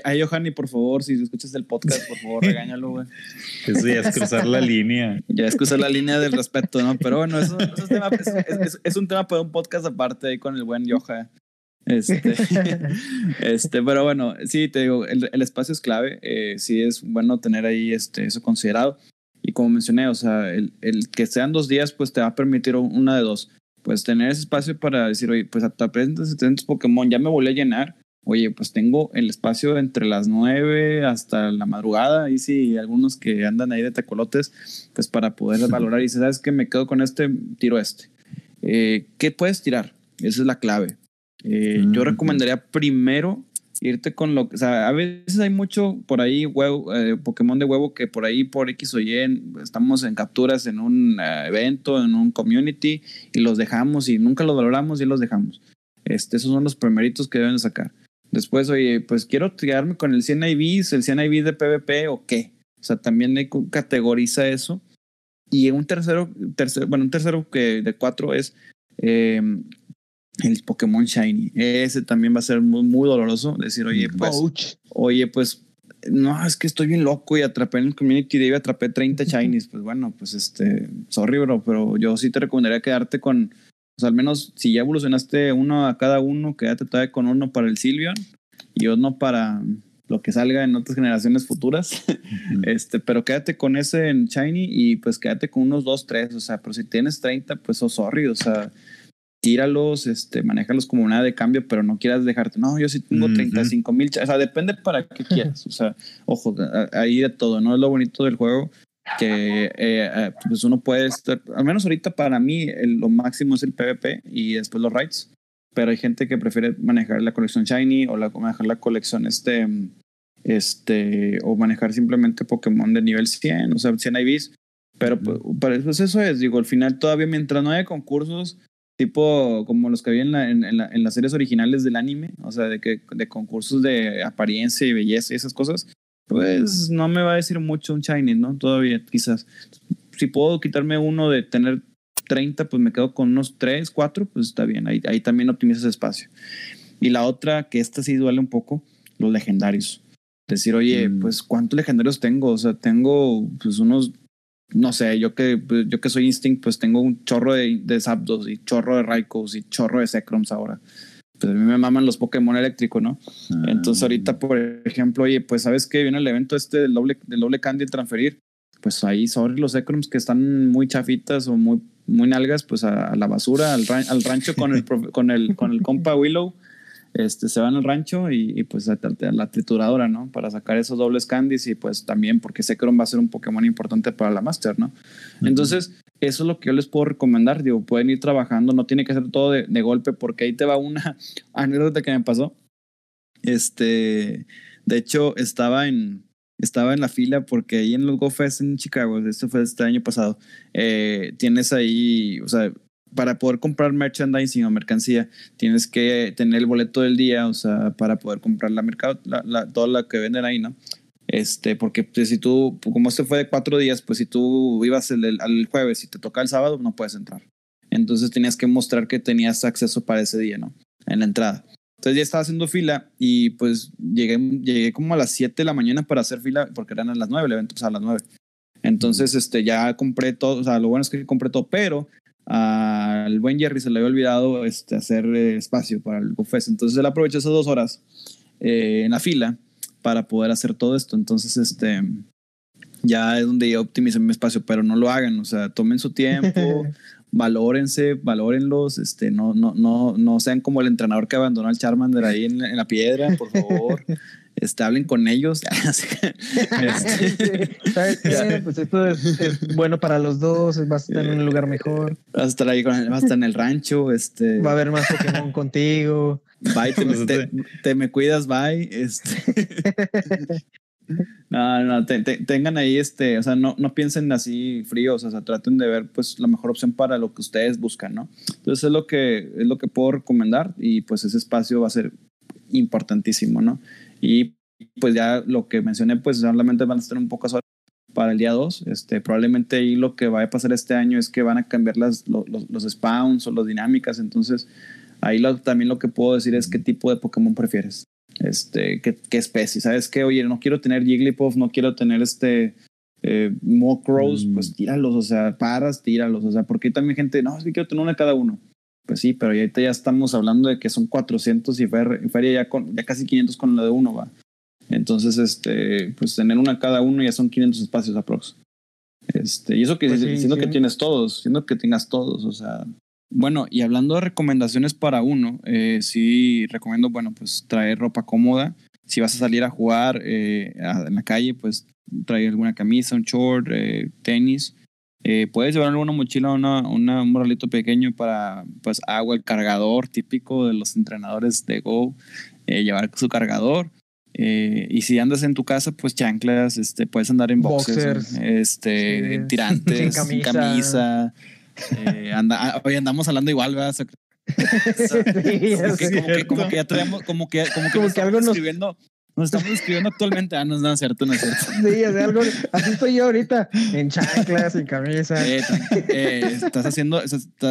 ahí, Johanny, por favor, si escuchas el podcast, por favor, regáñalo, güey. Eso ya es cruzar la línea. Ya es cruzar la línea del respeto, ¿no? Pero bueno, eso, es, tema, es, un tema para un podcast aparte ahí con el buen Johan. Este, este, pero bueno, sí, te digo, el, el espacio es clave. Eh, sí es bueno tener ahí este, eso considerado. Y como mencioné, o sea, el, el, que sean dos días, pues te va a permitir una de dos. Pues tener ese espacio para decir, oye, pues hasta presentes Pokémon, ya me volví a llenar. Oye, pues tengo el espacio entre las nueve hasta la madrugada. Y sí, algunos que andan ahí de tecolotes, pues para poder valorar. Y si sabes que me quedo con este, tiro este. Eh, ¿Qué puedes tirar? Esa es la clave. Eh, yo recomendaría primero irte con lo que, o sea, a veces hay mucho por ahí, huevo, eh, Pokémon de huevo, que por ahí, por X o Y, estamos en capturas en un eh, evento, en un community, y los dejamos y nunca los valoramos y los dejamos. Este, esos son los primeritos que deben sacar. Después, oye, pues quiero quedarme con el 100 IVs, el 100 IV de PvP o qué. O sea, también categoriza eso. Y un tercero, tercero, bueno, un tercero que de cuatro es eh, el Pokémon Shiny. Ese también va a ser muy, muy doloroso. Decir, oye, pues, oye, pues, no, es que estoy bien loco y atrapé en el Community Day y atrapé 30 Shinies. Pues bueno, pues este, sorry, bro, pero yo sí te recomendaría quedarte con, pues al menos si ya evolucionaste uno a cada uno, quédate todavía con uno para el Silvion y uno para lo que salga en otras generaciones futuras. este, pero quédate con ese en Shiny y pues quédate con unos 2, 3. O sea, pero si tienes 30, pues oh, sorry, o sea tíralos, este, manéjalos como una de cambio, pero no quieras dejarte, no, yo sí tengo 35 mil, o sea, depende para qué quieras, o sea, ojo, ahí de todo, ¿no? Es lo bonito del juego, que eh, eh, pues uno puede estar, al menos ahorita para mí lo máximo es el PvP y después los raids, pero hay gente que prefiere manejar la colección Shiny o la, manejar la colección este, este, o manejar simplemente Pokémon de nivel 100, o sea, 100 IVs, pero pues, pues, eso es, digo, al final todavía mientras no haya concursos, tipo como los que había en, la, en, la, en, las series originales del anime, o sea, de, que, de concursos de apariencia y belleza y esas cosas, pues no me va a decir mucho un Shiny, ¿no? Todavía, quizás. Si puedo quitarme uno de tener 30, pues me quedo con unos 3, 4, pues está bien, ahí, ahí también optimizas espacio. Y la otra, que esta sí duele un poco, los legendarios. Decir, oye, mm. pues ¿cuántos legendarios tengo? O sea, tengo pues unos no sé, yo que, yo que soy Instinct, pues tengo un chorro de, de Zapdos y chorro de Raikous y chorro de Secroms ahora. pues a mí me maman los Pokémon eléctricos, ¿no? Ah. Entonces ahorita, por ejemplo, oye, pues sabes que viene el evento este del doble, del doble candy transferir, pues ahí sobre los Ecrums que están muy chafitas o muy, muy nalgas, pues a, la basura, al, al rancho con el, con el, con el compa Willow este, se van al rancho y, pues a, la trituradora, ¿no? Para sacar esos dobles candies y pues también porque Zekrom va a ser un Pokémon importante para la Master, ¿no? Entonces, eso es lo que yo les puedo recomendar, digo, pueden ir trabajando, no tiene que ser todo de, golpe porque ahí te va una anécdota que me pasó. Este, de hecho, estaba en, estaba en la fila porque ahí en los GoFest en Chicago, esto fue este año pasado, eh, tienes ahí, o sea, para poder comprar merchandising o mercancía, tienes que tener el boleto del día, o sea, para poder comprar la mercado, la, la, toda la que venden ahí, ¿no? Este, porque pues, si tú, como este fue de cuatro días, pues si tú ibas el, al jueves y te toca el sábado, no puedes entrar. Entonces tenías que mostrar que tenías acceso para ese día, ¿no? En la entrada. Entonces ya estaba haciendo fila y pues llegué, llegué como a las 7 de la mañana para hacer fila, porque eran a las 9, el evento empezaba a las 9. Entonces, este, ya compré todo, o sea, lo bueno es que compré todo, pero al buen Jerry se le había olvidado este, hacer eh, espacio para el GoFest. Entonces él aprovechó esas dos horas eh, en la fila para poder hacer todo esto. Entonces, este, ya es donde yo optimicé mi espacio, pero no lo hagan, o sea, tomen su tiempo, valórense, valórenlos, este, no, no, no, no sean como el entrenador que abandonó al Charmander ahí en, en la piedra, por favor. Este, hablen con ellos. Este, ¿Sabes qué? Pues esto es, bueno para los dos, vas a estar en un lugar mejor. Vas a estar ahí con vas a estar en el rancho, este. Va a haber más Pokémon contigo. Bye, te, me cuidas, bye. Este. No, no, tengan ahí este, o sea, no, no piensen así fríos, o sea, traten de ver pues la mejor opción para lo que ustedes buscan, ¿no? Entonces es lo que, es lo que puedo recomendar y pues ese espacio va a ser importantísimo, ¿no? Y pues ya lo que mencioné, pues solamente van a estar un poco horas para el día 2. Este, probablemente ahí lo que va a pasar este año es que van a cambiar las, los, los spawns o las dinámicas. Entonces, ahí también lo que puedo decir es qué tipo de Pokémon prefieres. Este, qué, qué especie. ¿Sabes qué? Oye, no quiero tener Jigglypuff, no quiero tener este eh, Mokros, mm. pues tíralos, o sea, paras, tíralos. O sea, porque hay también gente, no, es que quiero tener una cada uno. Pues sí, pero ahorita ya estamos hablando de que son 400 y feria ya, con, ya casi 500 con la de uno, va. Entonces, este, pues tener una cada uno ya son 500 espacios aprox. Este, y eso que pues diciendo que tienes todos, siendo que tengas todos, o sea. Bueno, y hablando de recomendaciones para uno, eh, sí recomiendo, bueno, pues traer ropa cómoda. Si vas a salir a jugar eh, en la calle, pues traer alguna camisa, un short, eh, tenis. Eh, puedes llevar alguna mochila, una, una, un morralito pequeño para pues agua, el cargador típico de los entrenadores de Go, eh, llevar su cargador. Eh, y si andas en tu casa, pues chanclas, este, puedes andar en boxers, este, tirantes, sin camisa. anda, ah, hoy andamos hablando igual, ¿verdad? como, que, ya traemos, como que, como que, como que algo nos, escribiendo, nos estamos escribiendo actualmente. Ah, no, es cierto, no es cierto. Sí, es algo. Así estoy yo ahorita, en chanclas, en camisa. Eh, eh, estás haciendo,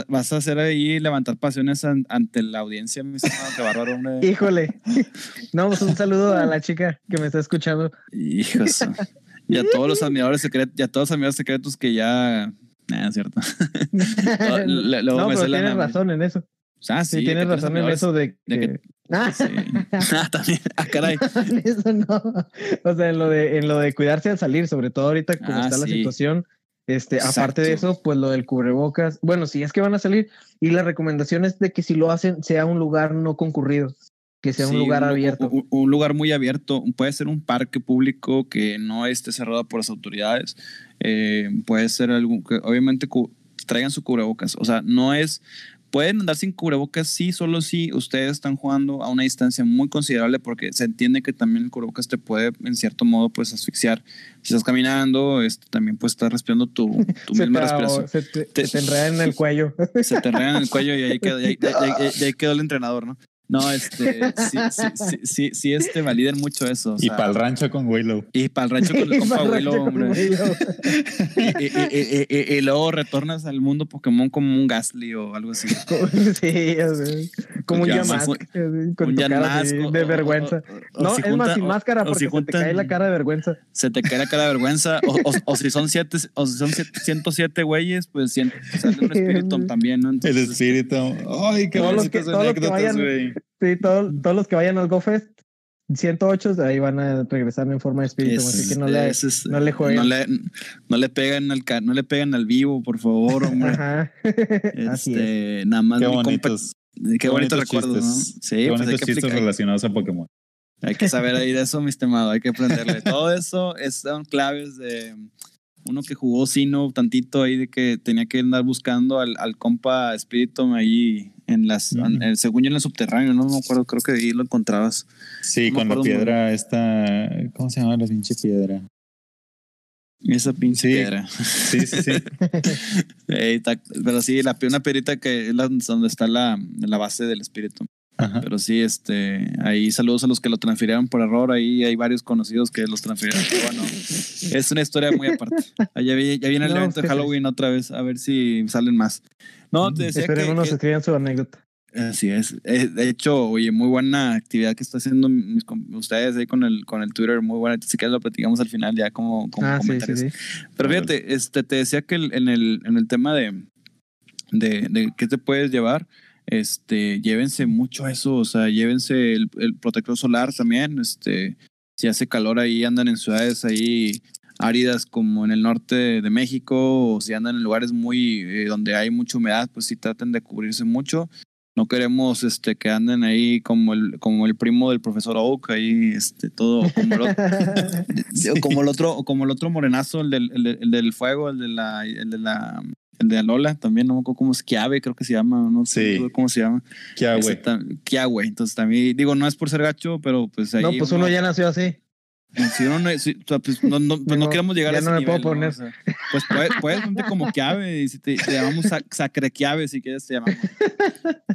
vas a hacer ahí levantar pasiones ante la audiencia, mi estimado, que bárbaro, hombre. Híjole. No, pues un saludo a la chica que me está escuchando. Hijos. Y a todos los admiradores secretos, y a todos los admiradores secretos que ya. Nada, es cierto. no, pero tienes razón en eso. Ah, sí, tienes razón en eso de que, Ah, sí. ah, también. Ah, caray. Eso no. O sea, en lo de, en lo de cuidarse al salir, sobre todo ahorita como ah, está la situación. Este, aparte de eso, pues lo del cubrebocas. Bueno, si es que van a salir. Y la recomendación es de que si lo hacen, sea un lugar no concurrido. Que sea un lugar abierto. Un, lugar muy abierto. Puede ser un parque público que no esté cerrado por las autoridades. Eh, puede ser algún que obviamente traigan su cubrebocas. O sea, no es Pueden andar sin cubrebocas, sí, solo si ustedes están jugando a una distancia muy considerable porque se entiende que también el cubrebocas te puede, en cierto modo, pues asfixiar. Si estás caminando, este, también puedes estar respirando tu, tu misma respiración. Se te, se enreda en el cuello. Se te enreda en el cuello y ahí quedó, ahí quedó el entrenador, ¿no? No, este, sí, sí, sí, sí, este, validen mucho eso. y para el rancho con Willow. Y para el rancho con el compa Willow, hombre. y, luego retornas al mundo Pokémon como un Gastly o algo así. sí, como un Yamask. Con un de vergüenza. no, es más sin máscara porque se te cae la cara de vergüenza. Se te cae la cara de vergüenza. O, si son siete, o si son 107 güeyes, pues sale un espíritu también, ¿no? el espíritu. Ay, qué todos los que, todos los que vayan, Sí, todos los que vayan al GoFest 108 ahí van a regresar en forma de espíritu, así que no le, no le jueguen. No le, no le, pegan al no le pegan al vivo, por favor, hombre. Ajá. así este, Nada más qué bonitos. Qué, bonitos recuerdos, ¿no? Sí, qué pues bonitos chistes relacionados a Pokémon. Hay que saber ahí de eso, mi estimado, hay que aprenderle. Todo eso son claves de uno que jugó Sino tantito ahí de que tenía que andar buscando al, al compa Spiritomb ahí en las, en, según yo en el subterráneo, no me acuerdo, creo que ahí lo encontrabas. Sí, con la piedra esta, ¿cómo se llama la pinche piedra? Esa pinche piedra. Sí, sí, sí. pero sí, la, una piedrita que es donde está la, la base del espíritu. Pero sí, este, ahí saludos a los que lo transfirieron por error. Ahí hay varios conocidos que los transfirieron. bueno, es una historia muy aparte. Ya, viene el evento de Halloween otra vez, a ver si salen más. No, te decía Esperemos que, nos escriban su anécdota. Así es. Eh, de hecho, oye, muy buena actividad que está haciendo mis, ustedes ahí con el, con el Twitter, muy buena. Si quieres lo platicamos al final ya como, como ah, comentarios. Pero fíjate, este, te decía que en, el, en el tema de, de, de qué te puedes llevar, este, llévense mucho eso, o sea, llévense el, protector solar también, este, si hace calor ahí, andan en ciudades ahí áridas como en el norte de México, o si andan en lugares muy, eh, donde hay mucha humedad, pues sí traten de cubrirse mucho. No queremos este, que anden ahí como el, como el primo del profesor Oak, ahí este, todo como el, otro, como el otro, como el otro morenazo, el del, el del fuego, el de la, el de la el de Alola también, no me acuerdo cómo es, Kiawe creo que se llama, no sé cómo se llama. Kiawe. Kiawe, entonces también, digo, no es por ser gacho, pero pues ahí. No, pues uno, ya nació así. Si uno no, si, pues, no, no, pues no, queremos llegar a ese no me puedo poner. pues puedes, puedes ponte como Kiawe, y si te, llamamos Sacre Kiawe, si quieres te llamamos.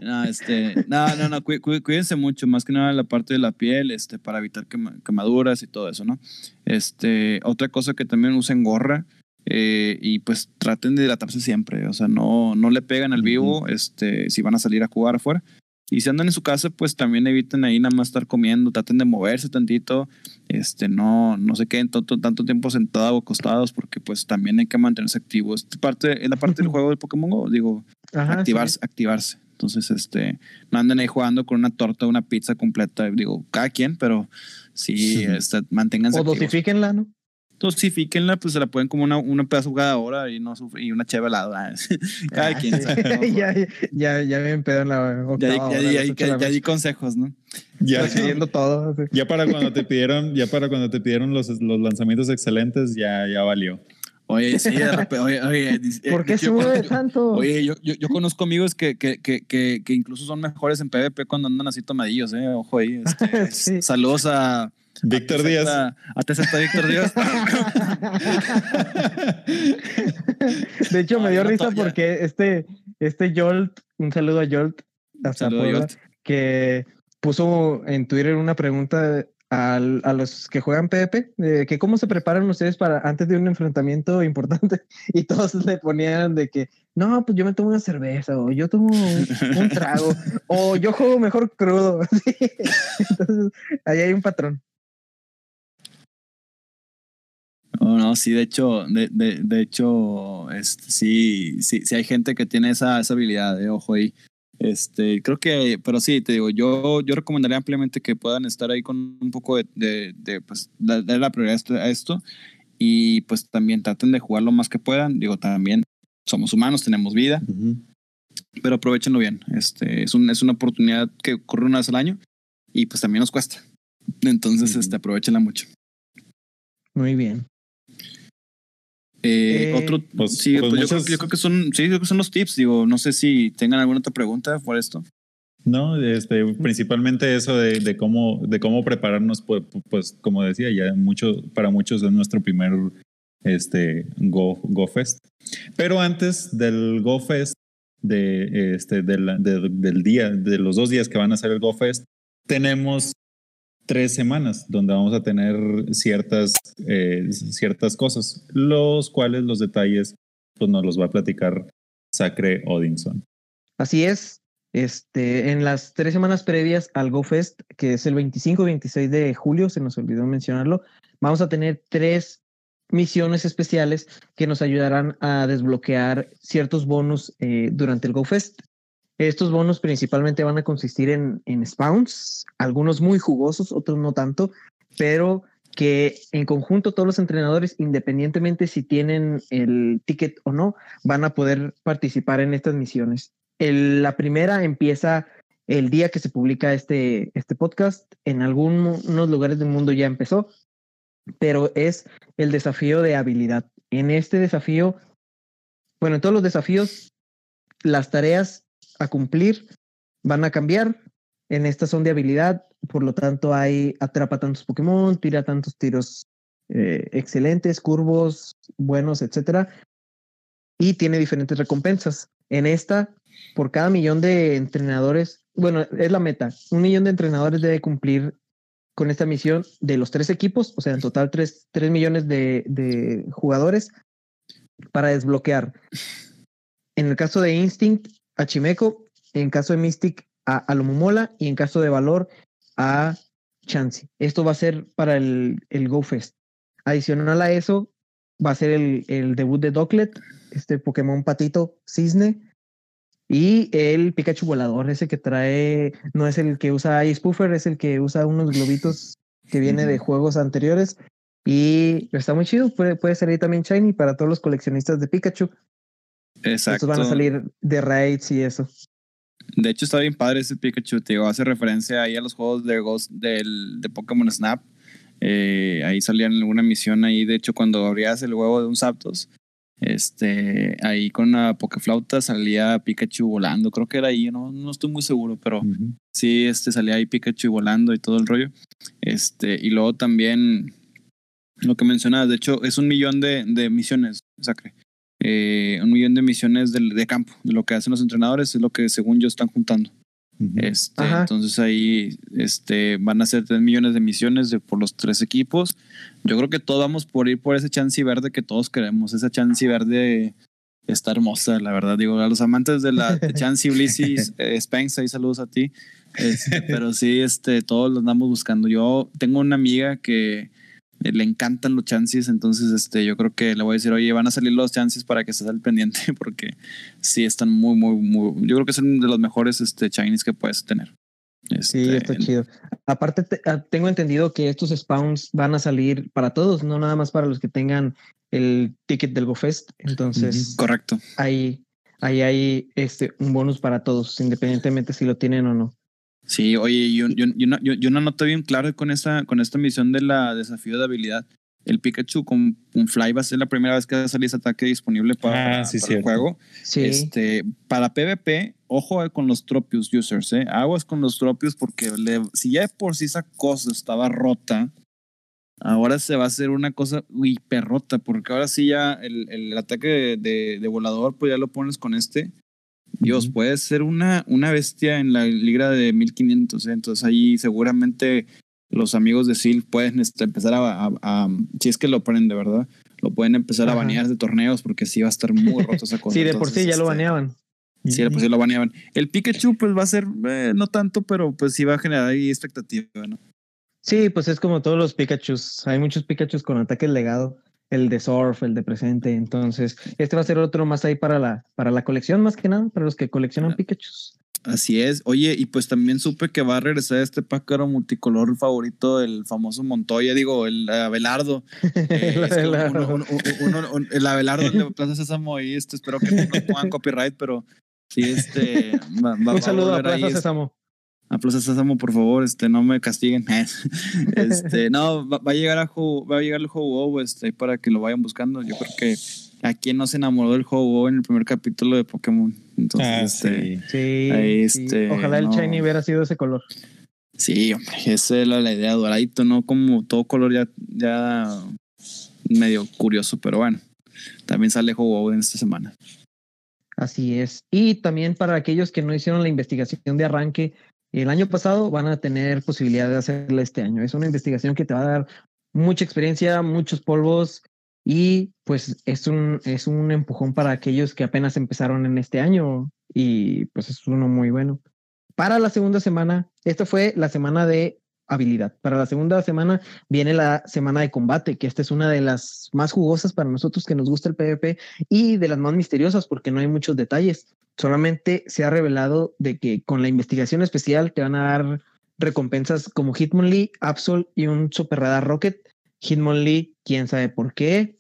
No, este, no, no, no, cuídense mucho, más que nada la parte de la piel, este, para evitar quemaduras y todo eso, ¿no? Este, otra cosa que también usen gorra, eh, y pues traten de hidratarse siempre, o sea, no, no le pegan al vivo este, si van a salir a jugar afuera. Y si andan en su casa, pues también eviten ahí nada más estar comiendo, traten de moverse tantito, este, no, no se queden tanto, tanto tiempo sentados o acostados, porque pues también hay que mantenerse activos. Es, parte, la parte del juego del Pokémon Go, digo, activarse, activarse. Entonces, este, no anden ahí jugando con una torta, una pizza completa, digo, cada quien, pero sí, este, manténganse. O dosifíquenla, ¿no? Dosifíquenla, pues se la pueden como una, una pedazo jugadora y, no y una cheve lado. Cada ah, quien. ya, ya, ya me pedo en la octava Ya, ya, ya, ya, di consejos, ¿no? Ya, siguiendo todo. Ya para cuando te pidieron, ya para cuando te pidieron los, los lanzamientos excelentes, ya, ya valió. Oye, sí, de repente, oye, oye, ¿por qué sube tanto? Oye, yo, yo, yo, conozco amigos que, que, que, que, incluso son mejores en PvP cuando andan así tomadillos, eh, ojo ahí. Este, Saludos a Víctor Díaz. A está Víctor Díaz. de hecho, me dio risa porque este, este Jolt, un saludo a Jolt, hasta que puso en Twitter una pregunta a, a los que juegan PvP, de que cómo se preparan ustedes para antes de un enfrentamiento importante y todos le ponían de que no, pues yo me tomo una cerveza o yo tomo un, trago o yo juego mejor crudo. Entonces, ahí hay un patrón. No, no, sí, de hecho, de, de, de hecho, este, sí, sí, sí hay gente que tiene esa, esa habilidad, de ojo ahí. Este, creo que, pero sí, te digo, yo, yo recomendaría ampliamente que puedan estar ahí con un poco de, de, de pues, darle la prioridad a esto y pues también traten de jugar lo más que puedan. Digo, también somos humanos, tenemos vida, pero aprovechenlo bien. Este, es, un, es una oportunidad que ocurre una vez al año y pues también nos cuesta. Entonces, este, aprovechenla mucho. Muy bien. Eh, eh, otro, pues, sí, pues pues yo, creo, que son, sí, creo que son los tips. Digo, no sé si tengan alguna otra pregunta por esto. No, este, principalmente eso de, de cómo, de cómo prepararnos, pues, pues, como decía, ya mucho, para muchos es nuestro primer este, Go, Go Fest. Pero antes del Go Fest, de, este, del día, de los dos días que van a ser el Go Fest, tenemos tres semanas donde vamos a tener ciertas, eh, ciertas cosas, los cuales los detalles pues nos los va a platicar Sacre Odinson. Así es. Este, en las tres semanas previas al GoFest, que es el 25 y 26 de julio, se nos olvidó mencionarlo, vamos a tener tres misiones especiales que nos ayudarán a desbloquear ciertos bonus eh, durante el GoFest. Estos bonos principalmente van a consistir en, en spawns, algunos muy jugosos, otros no tanto, pero que en conjunto todos los entrenadores, independientemente si tienen el ticket o no, van a poder participar en estas misiones. la primera empieza el día que se publica este, este podcast. En algunos lugares del mundo ya empezó, pero es el desafío de habilidad. En este desafío, bueno, en todos los desafíos, las tareas a cumplir van a cambiar. En esta son de habilidad, por lo tanto hay atrapa tantos Pokémon, tira tantos tiros eh, excelentes, curvos, buenos, etcétera. Y tiene diferentes recompensas. En esta, por cada millón de entrenadores, bueno, es la meta. Un millón de entrenadores debe cumplir con esta misión de los tres equipos, o sea, en total tres, tres millones de, de jugadores para desbloquear. En el caso de Instinct, a Chimeco, en caso de Mystic, a Alomomola y en caso de Valor, a Chansey. Esto va a ser para el, el GoFest. Adicional a eso, va a ser el, el debut de Docklet, este Pokémon patito cisne, y el Pikachu volador, ese que trae, no es el que usa Ice Puffer, es el que usa unos globitos que viene de juegos anteriores. Y está muy chido, puede, puede salir también Shiny para todos los coleccionistas de Pikachu. Exacto. Estos van a salir de raids y eso. De hecho, está bien padre ese Pikachu, te digo, hace referencia ahí a los juegos de Ghost del, de Pokémon Snap. Eh, ahí salían alguna misión ahí, de hecho, cuando abrías el huevo de un Zapdos, este, ahí con una Pokeflauta salía Pikachu volando, creo que era ahí, no, no estoy muy seguro, pero sí, este, salía ahí Pikachu volando y todo el rollo. Este, y luego también lo que mencionabas, de hecho, es un millón de, de misiones, Sacre. Eh, un millón de misiones de, de, campo, de lo que hacen los entrenadores, es lo que según yo están juntando. este, entonces ahí este, van a ser 3 millones de misiones de, por los tres equipos. Yo creo que todos vamos por ir por ese chance verde que todos queremos. Esa chance verde está hermosa, la verdad. Digo, a los amantes de la de Chansey, Blissey, eh, Spence, ahí saludos a ti. Este, pero sí, este, todos lo andamos buscando. Yo tengo una amiga que le encantan los chances, entonces este, yo creo que le voy a decir, oye, van a salir los chances para que estés al pendiente, porque sí están muy, muy, muy, yo creo que son de los mejores este, Chinese que puedes tener. sí, está este, chido. Aparte, ah, tengo entendido que estos spawns van a salir para todos, no nada más para los que tengan el ticket del GoFest. Entonces, correcto. Ahí, ahí hay este, un bonus para todos, independientemente si lo tienen o no. Sí, oye, yo, yo, yo, no, yo, no bien claro con esta, con esta misión de la desafío de habilidad. El Pikachu con un Fly va a ser la primera vez que va a salir ese ataque disponible para, ah, el juego. Sí. Este, para PvP, ojo con los Tropius users, ¿eh? Aguas con los Tropius porque si ya por sí esa cosa estaba rota, ahora se va a hacer una cosa hiper rota porque ahora sí ya el, el ataque de, de, volador, pues ya lo pones con este Dios, puede ser una, una bestia en la liga de 1500, ¿eh? entonces ahí seguramente los amigos de Sil pueden este, empezar a, si es que lo ponen de verdad, lo pueden empezar a banear de torneos porque sí va a estar muy roto esa cosa. sí, de por sí ya lo este, baneaban. Sí, de por sí lo baneaban. El Pikachu pues va a ser, eh, no tanto, pero pues sí va a generar ahí expectativa, ¿no? Sí, pues es como todos los Pikachus. Hay muchos Pikachus con ataques legado el de surf, el de presente. Entonces, este va a ser otro más ahí para la, para la colección, más que nada, para los que coleccionan ah, Pikachu. Así es. Oye, y pues también supe que va a regresar este pájaro multicolor favorito del famoso Montoya, digo, el Abelardo. el Abelardo de Plaza Sésamo y este, espero que no pongan copyright, pero sí, este. Va, Un saludo a, Plaza Sésamo a Plaza Sésamo, por favor, este, no me castiguen. este, no, va, a llegar a va a llegar el juego este, para que lo vayan buscando. Yo creo que a quien no se enamoró del juego en el primer capítulo de Pokémon. Entonces, ah, este, sí. este, Ojalá el Shiny hubiera sido ese color. Sí, hombre, esa es la, idea, doradito, ¿no? Como todo color ya, ya medio curioso, pero bueno, también sale juego en esta semana. Así es. Y también para aquellos que no hicieron la investigación de arranque, el año pasado van a tener posibilidad de hacerla este año. Es una investigación que te va a dar mucha experiencia, muchos polvos y pues es un, es un empujón para aquellos que apenas empezaron en este año y pues es uno muy bueno. Para la segunda semana, esta fue la semana de habilidad. Para la segunda semana viene la semana de combate, que esta es una de las más jugosas para nosotros que nos gusta el PvP y de las más misteriosas porque no hay muchos detalles. Solamente se ha revelado de que con la investigación especial te van a dar recompensas como Hitmonlee, Absol y un Super Radar Rocket. Hitmonlee, quién sabe por qué.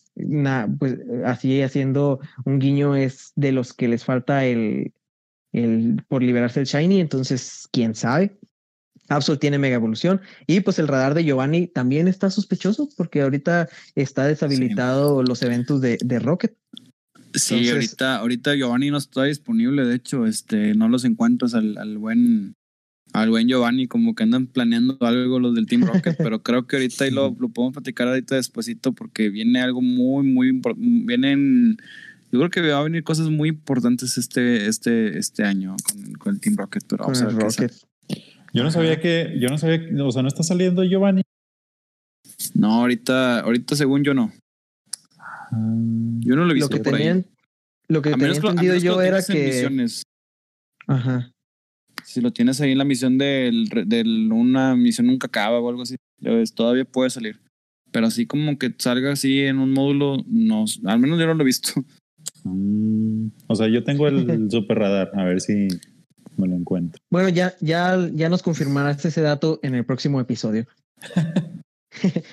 pues así haciendo un guiño es de los que les falta el, el por liberarse el Shiny, entonces quién sabe. Absol tiene mega evolución y pues el radar de Giovanni también está sospechoso porque ahorita está deshabilitado los eventos de, de Rocket. Sí, ahorita, ahorita Giovanni no está disponible, de hecho, este, no los encuentras al, al buen al buen Giovanni, como que andan planeando algo los del Team Rocket, pero creo que ahorita ahí lo, lo podemos platicar ahorita despuesito porque viene algo muy, muy importante, vienen, yo creo que va a venir cosas muy importantes este, este, este año con, el Team Rocket, pero vamos a ver Rocket. Yo no sabía que, yo no sabía, o sea, no está saliendo Giovanni. No, ahorita, ahorita según yo no. Ah. Yo no lo he visto lo que tenían, Lo que tenía entendido yo era que... Ajá si lo tienes ahí en la misión de una misión nunca acaba o algo así, todavía puede salir. Pero así como que salga así en un módulo, no, al menos yo no lo he visto. Mm, o sea, yo tengo el super radar, a ver si me lo encuentro. Bueno, ya, ya, ya nos confirmarás ese dato en el próximo episodio.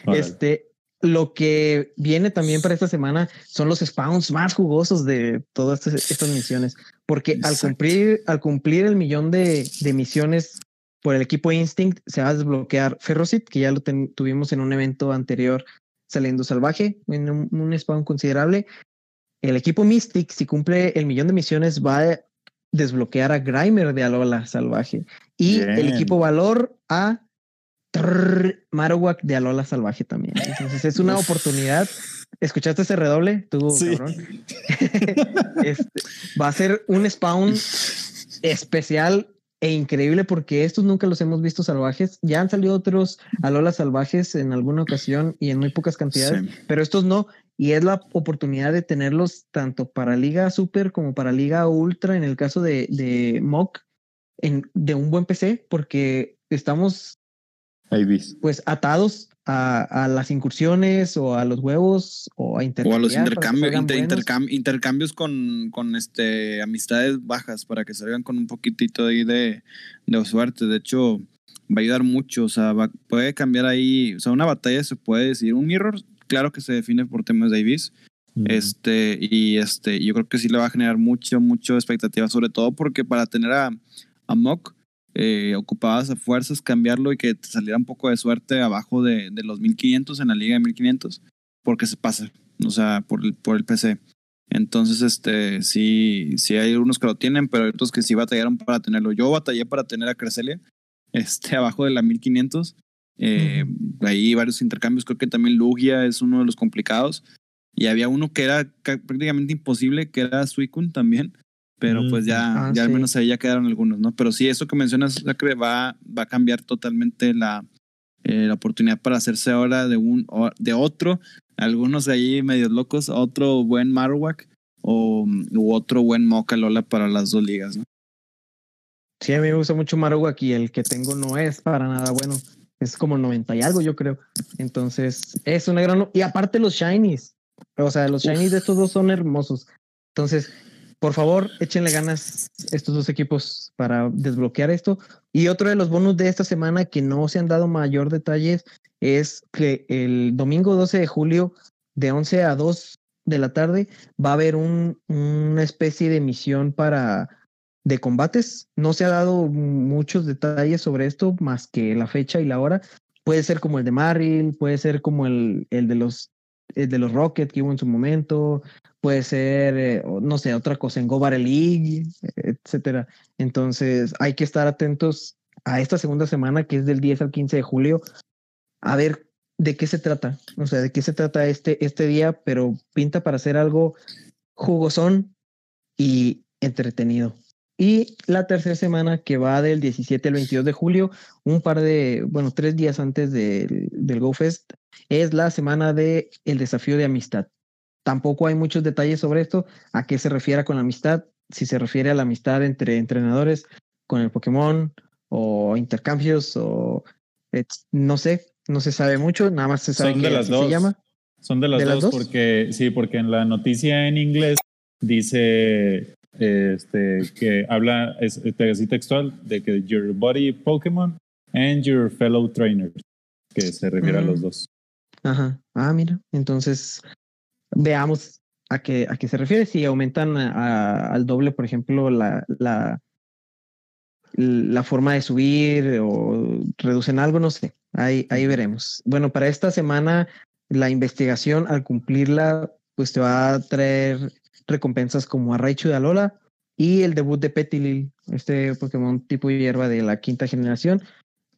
este, lo que viene también para esta semana son los spawns más jugosos de todas estas, misiones, porque al cumplir, al cumplir el millón de, misiones por el equipo Instinct, se va a desbloquear Ferrocit, que ya lo tuvimos en un evento anterior saliendo salvaje, en un, spawn considerable. El equipo Mystic, si cumple el millón de misiones, va a desbloquear a Grimer de Alola salvaje. Y el equipo Valor a Marowak de Alola Salvaje también. Entonces es una oportunidad. ¿Escuchaste ese redoble? Tú, cabrón. Este, va a ser un spawn especial e increíble porque estos nunca los hemos visto salvajes. Ya han salido otros Alola salvajes en alguna ocasión y en muy pocas cantidades, pero estos no. Y es la oportunidad de tenerlos tanto para Liga Super como para Liga Ultra en el caso de, de Mock en, de un buen PC porque estamos pues atados a, las incursiones o a los huevos o a, o a los intercambios, intercambios con, con este, amistades bajas para que salgan con un poquitito ahí de, de suerte. De hecho, va a ayudar mucho. O sea, puede cambiar ahí. O sea, una batalla se puede decir. Un mirror, claro que se define por temas de Ibis. Este, y este, yo creo que sí le va a generar mucho, mucho expectativa, sobre todo porque para tener a, a Mock eh, ocupabas a fuerzas cambiarlo y que te saliera un poco de suerte abajo de, de, los 1500 en la liga de 1500, porque se pasa, o sea, por el, por el PC. Entonces, este, sí, sí hay unos que lo tienen, pero hay otros que sí batallaron para tenerlo. Yo batallé para tener a Creselia, este, abajo de la 1500. Eh, Ahí varios intercambios, creo que también Lugia es uno de los complicados. Y había uno que era prácticamente imposible, que era Suicune también pero pues ya, ah, ya al menos ahí ya quedaron algunos, ¿no? Pero sí, eso que mencionas, va, va a cambiar totalmente la, eh, la oportunidad para hacerse ahora de un de otro, algunos ahí medios locos, otro buen Marowak o u otro buen Lola para las dos ligas, ¿no? Sí, a mí me gusta mucho Marowak y el que tengo no es para nada bueno. Es como 90 y algo, yo creo. Entonces, es una gran... Y aparte los shinies. O sea, los shinies de estos dos son hermosos. Entonces, por favor, échenle ganas estos dos equipos para desbloquear esto. Y otro de los bonus de esta semana que no se han dado mayor detalles es que el domingo 12 de julio, de 11 a 2 de la tarde, va a haber una especie de misión para de combates. No se ha dado muchos detalles sobre esto, más que la fecha y la hora. Puede ser como el de Maril, puede ser como el, el de los el de los Rockets que hubo en su momento, puede ser, eh, no sé, otra cosa en Go League, etcétera. Entonces, hay que estar atentos a esta segunda semana, que es del 10 al 15 de julio, a ver de qué se trata, o sea, de qué se trata este, este día, pero pinta para hacer algo jugosón y entretenido. Y la tercera semana que va del 17 al 22 de julio, un par de, bueno, tres días antes del, del GoFest, es la semana de el desafío de amistad. Tampoco hay muchos detalles sobre esto, a qué se refiere con la amistad, si se refiere a la amistad entre entrenadores con el Pokémon o intercambios o no sé, no se sabe mucho, nada más se sabe Son que de las dos. se llama. Son de las, dos, porque sí, porque en la noticia en inglés dice este que habla es, así textual de que your body Pokémon and your fellow trainer que se refiere a los mm. dos. Ajá. Ah, mira. Entonces veamos a qué a qué se refiere. Si aumentan al doble, por ejemplo, la, la la forma de subir o reducen algo, no sé. Ahí, ahí veremos. Bueno, para esta semana la investigación, al cumplirla, pues te va a traer recompensas como a Raichu de Alola y el debut de Petilil, este Pokémon tipo hierba de la quinta generación,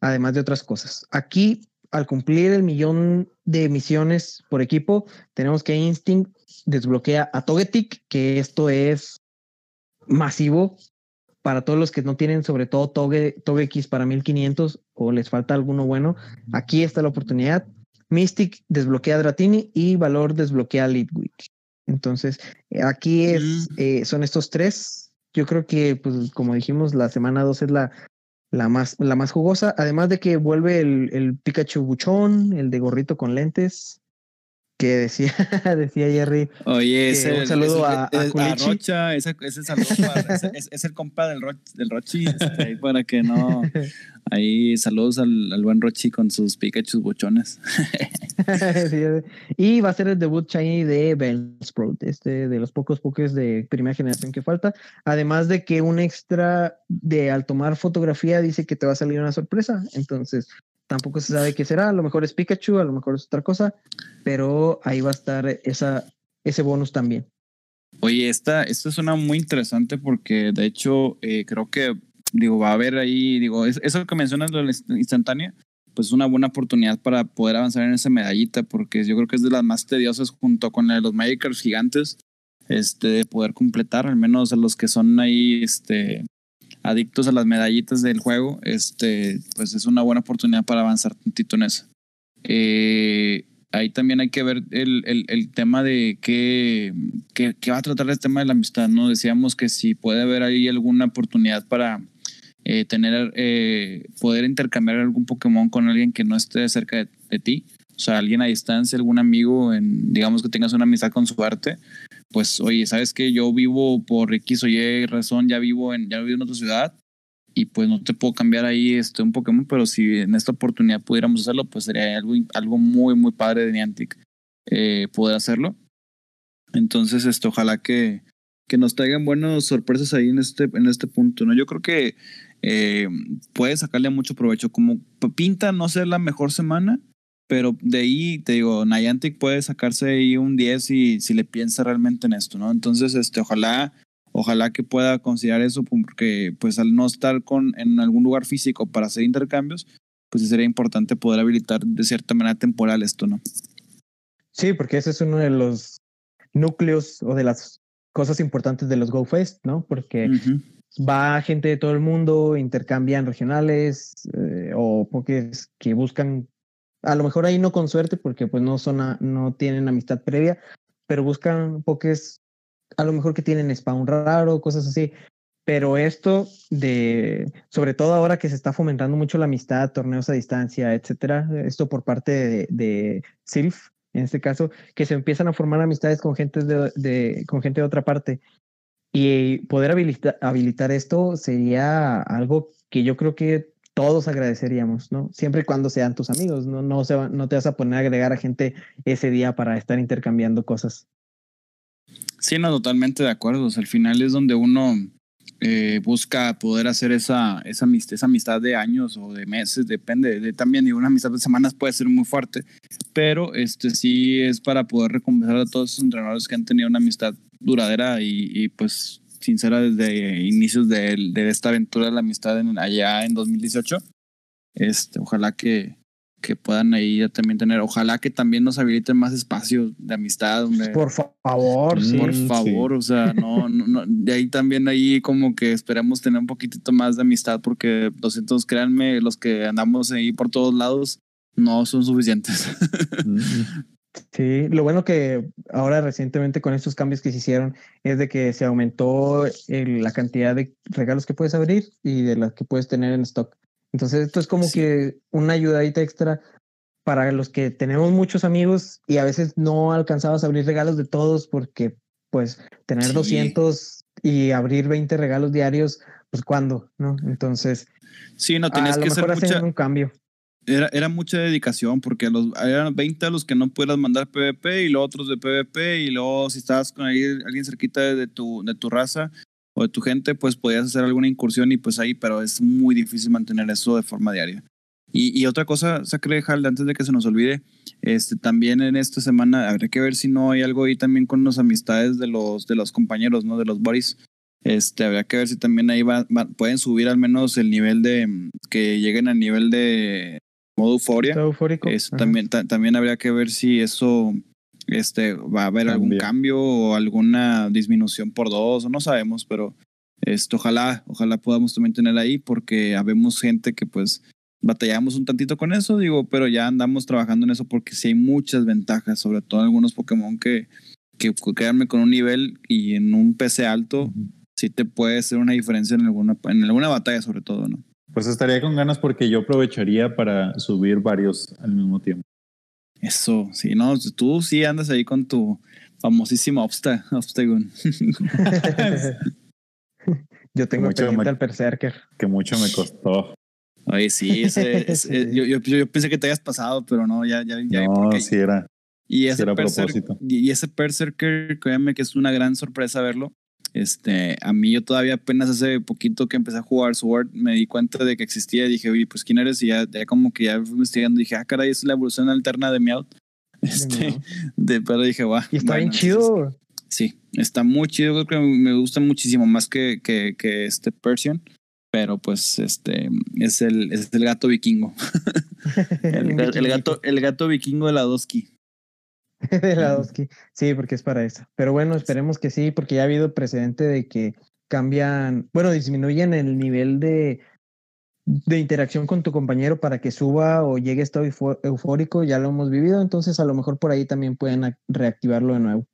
además de otras cosas. Aquí, al cumplir el millón de misiones por equipo, tenemos que Instinct desbloquea a Togetic, que esto es masivo para todos los que no tienen, sobre todo Toge, Togekiss para 1500 o les falta alguno bueno. Aquí está la oportunidad Mystic desbloquea Dratini y Valor desbloquea Litwick. Entonces, aquí es, mm. eh, son estos tres. Yo creo que, pues, como dijimos, la semana 2 es la, la, más, la más jugosa. Además de que vuelve el, el Pikachu buchón, el de gorrito con lentes que decía, decía Jerry. Oye, un saludo a, a, Rocha, ese, ese saludo es, el compa del, del Rochi, este, para que no. Ahí saludos al, al, buen Rochi con sus Pikachu bochones. y va a ser el debut shiny de Bellsprout, este de los pocos pokés de primera generación que falta. Además de que un extra de al tomar fotografía dice que te va a salir una sorpresa. Entonces, Tampoco se sabe qué será. A lo mejor es Pikachu, a lo mejor es otra cosa, pero ahí va a estar esa, ese bonus también. Oye, esta, esta suena muy interesante porque de hecho eh, creo que digo, va a haber ahí, digo, eso que mencionas la instantánea, pues es una buena oportunidad para poder avanzar en esa medallita, porque yo creo que es de las más tediosas junto con la de los Magicars gigantes, este, de poder completar, al menos los que son ahí, este, adictos a las medallitas del juego, este, pues es una buena oportunidad para avanzar tantito en eso. Eh, ahí también hay que ver el, el, tema de qué, qué, va a tratar el tema de la amistad, ¿no? Decíamos que si puede haber ahí alguna oportunidad para eh, tener, eh, poder intercambiar algún Pokémon con alguien que no esté cerca de, de, ti, o sea, alguien a distancia, algún amigo, en, digamos que tengas una amistad con su arte, pues oye, sabes que yo vivo por X o Y razón, ya vivo en, ya vivo en otra ciudad y pues no te puedo cambiar ahí este, un Pokémon, pero si en esta oportunidad pudiéramos hacerlo, pues sería algo, algo muy, muy padre de Niantic eh, poder hacerlo. Entonces, esto, ojalá que, que nos traigan buenas sorpresas ahí en este, en este punto, ¿no? Yo creo que eh, puede sacarle mucho provecho. Como pinta no ser la mejor semana, pero de ahí, te digo, Niantic puede sacarse ahí un 10 y si le piensa realmente en esto, ¿no? Entonces, este, ojalá, ojalá que pueda considerar eso, porque pues al no estar con, en algún lugar físico para hacer intercambios, pues sería importante poder habilitar de cierta manera temporal esto, ¿no? Sí, porque ese es uno de los núcleos o de las cosas importantes de los GoFest, ¿no? Porque va gente de todo el mundo, intercambian regionales eh, o porque que buscan a lo mejor ahí no con suerte porque pues no son no tienen amistad previa, pero buscan pokés a lo mejor que tienen spawn raro, cosas así. Pero esto de, sobre todo ahora que se está fomentando mucho la amistad, torneos a distancia, etcétera, esto por parte de, de Sylph, en este caso, que se empiezan a formar amistades con gente de, con gente de otra parte. Y poder habilitar, habilitar esto sería algo que yo creo que todos agradeceríamos, ¿no? Siempre y cuando sean tus amigos, no, no, se no te vas a poner a agregar a gente ese día para estar intercambiando cosas. Sí, no, totalmente de acuerdo. al final es donde uno eh, busca poder hacer esa, esa, amistad, esa amistad de años o de meses, depende de, también, y una amistad de semanas puede ser muy fuerte, pero este sí es para poder recompensar a todos esos entrenadores que han tenido una amistad duradera y pues sincera desde inicios de, de esta aventura de la amistad en, allá en 2018. Este, ojalá que, que puedan ahí también tener, ojalá que también nos habiliten más espacios de amistad. por favor, sí. Por favor, o sea, no, no, de ahí también ahí como que esperemos tener un poquitito más de amistad porque los entonces créanme, los que andamos ahí por todos lados no son suficientes. Sí, lo bueno que ahora recientemente con estos cambios que se hicieron es de que se aumentó la cantidad de regalos que puedes abrir y de las que puedes tener en stock. Entonces esto es como que una ayudadita extra para los que tenemos muchos amigos y a veces no alcanzabas a abrir regalos de todos porque pues tener 200 y abrir 20 regalos diarios, pues cuándo, ¿no? Entonces, sí, no tenías que hacer mucha, un cambio. Era, era mucha dedicación porque los, eran 20 a los que no pudieras mandar PvP y los otros de PvP y luego si estabas con alguien, cerquita de tu, de tu raza o de tu gente, pues podías hacer alguna incursión y pues ahí, pero es muy difícil mantener eso de forma diaria. Y, y otra cosa, Sacre Hal, antes de que se nos olvide, este, también en esta semana habría que ver si no hay algo ahí también con las amistades de los, de los compañeros, ¿no? De los buddies. Este, habría que ver si también ahí va, pueden subir al menos el nivel de, que lleguen al nivel de modo euforia. Eufórico. Eso también, también habría que ver si eso este, va a haber algún cambio o alguna disminución por dos, o no sabemos, pero esto, ojalá, ojalá podamos también tener ahí porque habemos gente que pues batallamos un tantito con eso, digo, pero ya andamos trabajando en eso porque sí hay muchas ventajas, sobre todo algunos Pokémon que, que quedarme con un nivel y en un PC alto, sí te puede hacer una diferencia en alguna, en alguna batalla sobre todo, ¿no? Pues estaría con ganas porque yo aprovecharía para subir varios al mismo tiempo. Eso, sí, no, tú sí andas ahí con tu famosísimo Obsta, Obstagon. yo tengo mucho pendiente al Berserker. Que mucho me costó. Oye, sí, ese, yo, yo, yo, pensé que te hayas pasado, pero no, ya, ya, ya. No, sí era. Y ese, era propósito. y ese Berserker, créanme que es una gran sorpresa verlo. Este, a mí yo todavía apenas hace poquito que empecé a jugar Sword, me di cuenta de que existía y dije, oye, pues quién eres? Y ya, ya como que ya investigando dije, ah, caray, es la evolución alterna de Meowth. Este, de, pero dije, guau. Y está bien chido. sí, está muy chido, creo que me gusta muchísimo más que, que, que este Persian pero pues este es el, es el gato vikingo. el, gato, el gato vikingo de la Doski. de la Doski. Sí, porque es para eso. Pero bueno, esperemos que sí, porque ya ha habido precedente de que cambian, bueno, disminuyen el nivel de, de interacción con tu compañero para que suba o llegue estado eufórico, ya lo hemos vivido, entonces a lo mejor por ahí también pueden reactivarlo de nuevo.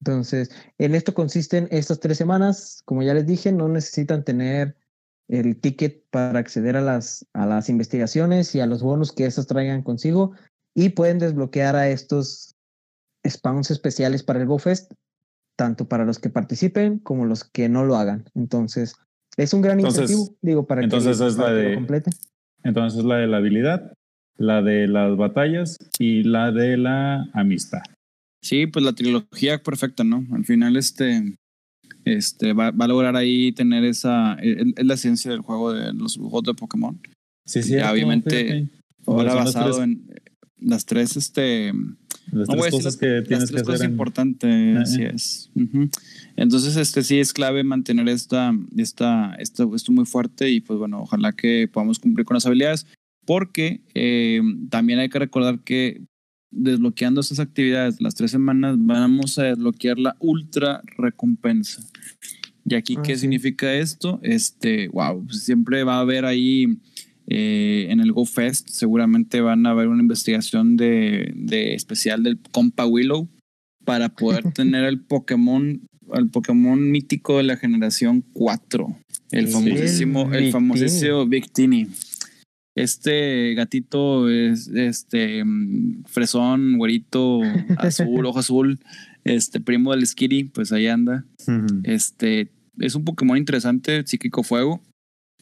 Entonces, en esto consisten estas tres semanas, como ya les dije, no necesitan tener el ticket para acceder a las, a las investigaciones y a los bonos que esas traigan consigo y pueden desbloquear a estos spawns especiales para el GoFest, tanto para los que participen como los que no lo hagan. Entonces, es un gran incentivo, digo, para entonces que, es la de, complete. Entonces es la de la habilidad, la de las batallas y la de la amistad. Sí, pues la trilogía perfecta, ¿no? Al final, este, este, va, va, a lograr ahí tener esa. Es, la ciencia del juego de los juegos de Pokémon. Sí, sí. obviamente, ahora basado en las tres, este. Las tres cosas que tienes las tres cosas importantes, así es. Entonces, este sí es clave mantener esta, esta, esto, esto muy fuerte y pues bueno, ojalá que podamos cumplir con las habilidades porque eh, también hay que recordar que desbloqueando estas actividades las tres semanas, vamos a desbloquear la ultra recompensa. ¿Y aquí qué significa esto? Este, wow, pues siempre va a haber ahí eh, en el GoFest, seguramente van a haber una investigación de, de especial del Compa Willow para poder tener el Pokémon, el Pokémon mítico de la generación 4. El famosísimo, el famosísimo Victini. Este gatito es este mm, fresón, güerito, azul, ojo azul, este primo del Skitty, pues ahí anda. Este es un Pokémon interesante, psíquico fuego.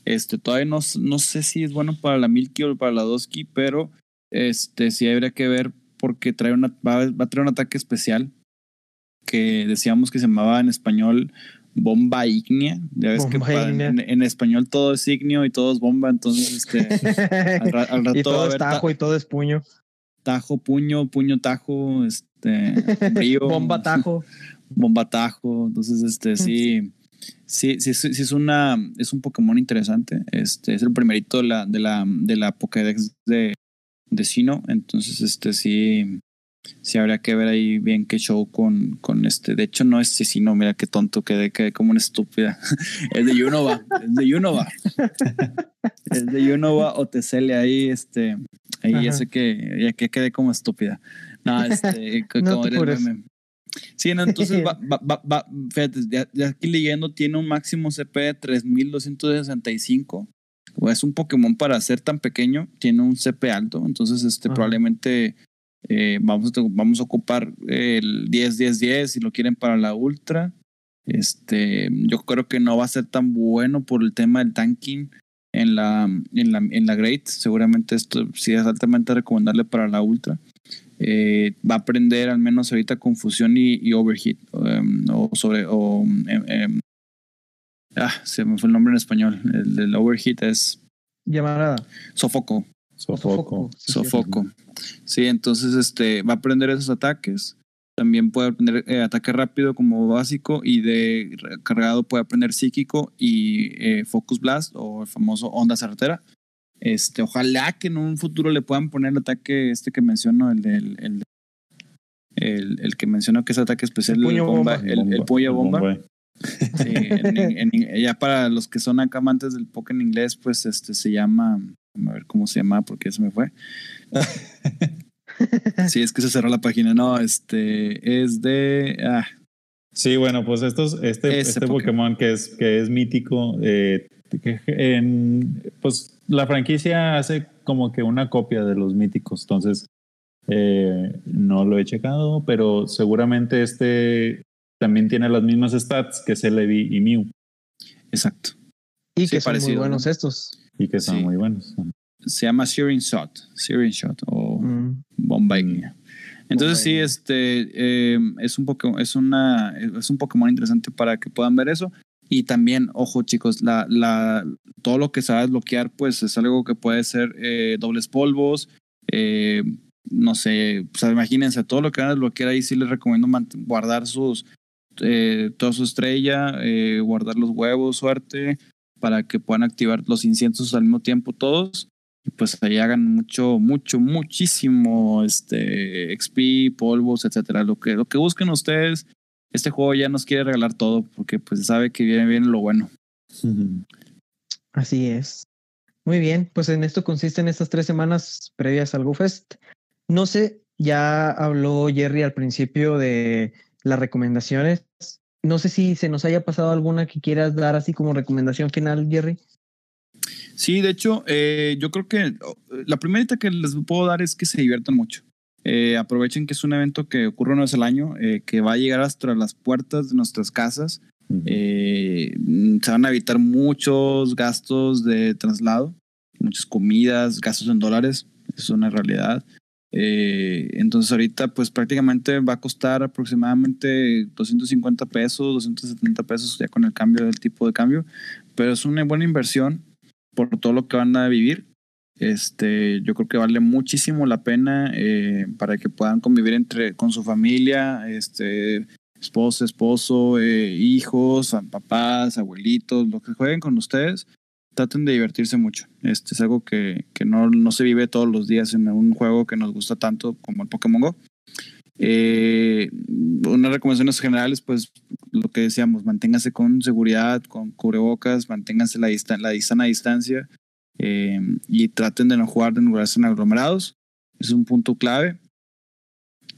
Este todavía no, no sé si es bueno para la Milky o para la Dosky, pero este sí habría que ver porque trae una, va, va a traer un ataque especial que decíamos que se llamaba en español bomba ígnea. Ya ves que en, español todo es ignio y todo es bomba, entonces este, al, rato y todo es tajo y todo es puño. Tajo, puño, puño, tajo, este, bomba, tajo. Bomba, tajo. Entonces, este, sí, sí, sí, sí, es una, es un Pokémon interesante. Este, es el primerito de la, de la, de la Pokédex de, de Sino. Entonces, este, sí, sí habría que ver ahí bien qué show con, con este. De hecho, no es sino mira qué tonto quedé, quedé como una estúpida. es de Yunova, es de Yunova. es de Yunova o Tesele ahí, este, ahí ya sé que ya que quedé como estúpida. No, este, como Sí, no, entonces va, va, va, fíjate, ya, aquí leyendo tiene un máximo CP de 3265 es un Pokémon para ser tan pequeño, tiene un CP alto, entonces este probablemente eh, vamos, a, vamos a ocupar el 10-10-10 si lo quieren para la Ultra. Este, yo creo que no va a ser tan bueno por el tema del tanking en la, en la, en la Great. Seguramente esto sí es altamente recomendable para la Ultra. Eh, va a aprender al menos ahorita confusión y, y overheat. Em, o sobre. O, em, em, ah, se me fue el nombre en español. El del overheat es. Llamada. Sofoco. Sofoco. Sofoco. Sí, entonces este, va a aprender esos ataques. También puede aprender eh, ataque rápido como básico y de cargado puede aprender psíquico y eh, Focus Blast o el famoso Onda Certera. Este, ojalá que en un futuro le puedan poner el ataque este que menciono, el del el, el, el, que menciono que es ataque especial, el puño bomba, El, puño bomba. Sí, ya para los que son acá amantes del Pokémon en inglés, pues este se llama, a ver cómo se llama porque se me fue. sí, es que se cerró la página. No, este es de. Ah. Sí, bueno, pues estos, este, este Pokémon. que es, que es mítico, eh, en, pues la franquicia hace como que una copia de los míticos, entonces eh, no lo he checado, pero seguramente este también tiene las mismas stats que Celebi y Mew. Exacto. Y que son muy buenos estos. Y que son muy buenos se llama Searing Shot, Searing Shot o mm. Bomba Entonces sí, este eh, es un Pokémon, es una es un Pokémon interesante para que puedan ver eso. Y también, ojo chicos, la, la, todo lo que sabes bloquear, pues es algo que puede ser eh, dobles polvos, eh, no sé, pues imagínense, todo lo que van a desbloquear ahí sí les recomiendo guardar sus, toda su estrella, guardar los huevos, suerte, para que puedan activar los inciensos al mismo tiempo todos y pues ahí hagan mucho, mucho, muchísimo este XP, polvos, etcétera. Lo que, lo que busquen ustedes, este juego ya nos quiere regalar todo porque pues sabe que viene bien lo bueno. Así es. Muy bien, pues en esto consisten estas tres semanas previas al GoFest. No sé, ya habló Jerry al principio de las recomendaciones. No sé si se nos haya pasado alguna que quieras dar así como recomendación final, Jerry. Sí, de hecho, eh, yo creo que oh, la primera que les puedo dar es que se diviertan mucho. Eh, aprovechen que es un evento que ocurre una vez al año, eh, que va a llegar hasta las puertas de nuestras casas. se van a evitar muchos gastos de traslado, muchas comidas, gastos en dólares, es una realidad. entonces ahorita pues prácticamente va a costar aproximadamente 250 pesos, 270 pesos ya con el cambio del tipo de cambio, pero es una buena inversión por todo lo que van a vivir. Este, yo creo que vale muchísimo la pena eh, para que puedan convivir entre con su familia, este, esposo, esposo, eh, hijos, papás, abuelitos, lo que jueguen con ustedes. Traten de divertirse mucho. Este es algo que, que no, no, se vive todos los días en un juego que nos gusta tanto como el Pokémon Go. Eh, unas recomendaciones generales, pues lo que decíamos, manténgase con seguridad, con cubrebocas, manténganse la, la sana distancia eh, y traten de no jugar en lugares aglomerados. Es un punto clave.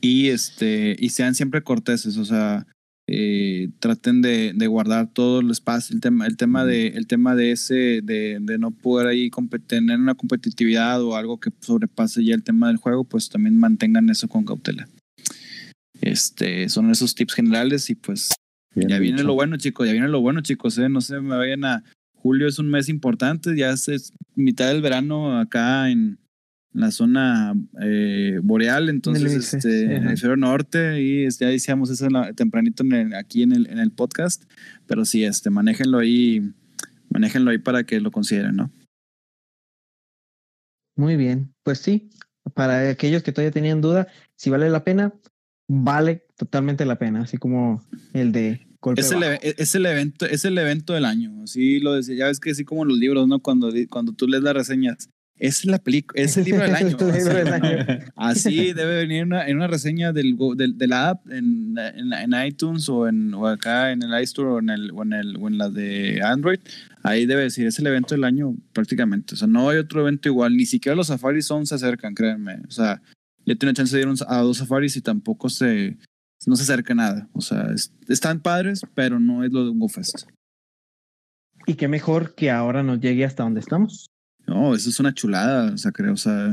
Y, este, y sean siempre corteses, o sea, eh, traten de, de, guardar todo el espacio, el tema, el tema de, el tema de ese, de, de no poder ahí tener una competitividad o algo que sobrepase ya el tema del juego, pues también mantengan eso con cautela. Este, son esos tips generales y pues ya viene lo bueno, chicos, ya viene lo bueno, chicos, ¿eh? no se me vayan a... Julio es un mes importante, ya es mitad del verano acá en la zona eh, boreal, entonces este, en el hemisferio norte, y ya decíamos eso tempranito aquí en el, en el podcast, pero sí, este, manéjenlo ahí, manéjenlo ahí para que lo consideren, ¿no? Muy bien, pues sí, para aquellos que todavía tenían duda, si vale la pena, vale totalmente la pena, así como el de es el, es el, evento, es el evento del año, así lo decía, ya ves que así como los libros, ¿no? Cuando, cuando tú lees las reseñas, es la película, es el libro del año. así, debe venir una, en una reseña del, del, de la app en, en, iTunes o, en, o acá en el iStore o en, el, o, en el, o en la de Android. Ahí debe decir, es el evento del año prácticamente. O sea, no hay otro evento igual, ni siquiera los Safari Zone se acercan, créanme. O sea, ya tiene chance de ir a dos safaris y tampoco se, no se acerca nada. O sea, están padres, pero no es lo de un GoFest. Y qué mejor que ahora nos llegue hasta donde estamos. No, eso es una chulada, o sea, creo, o sea,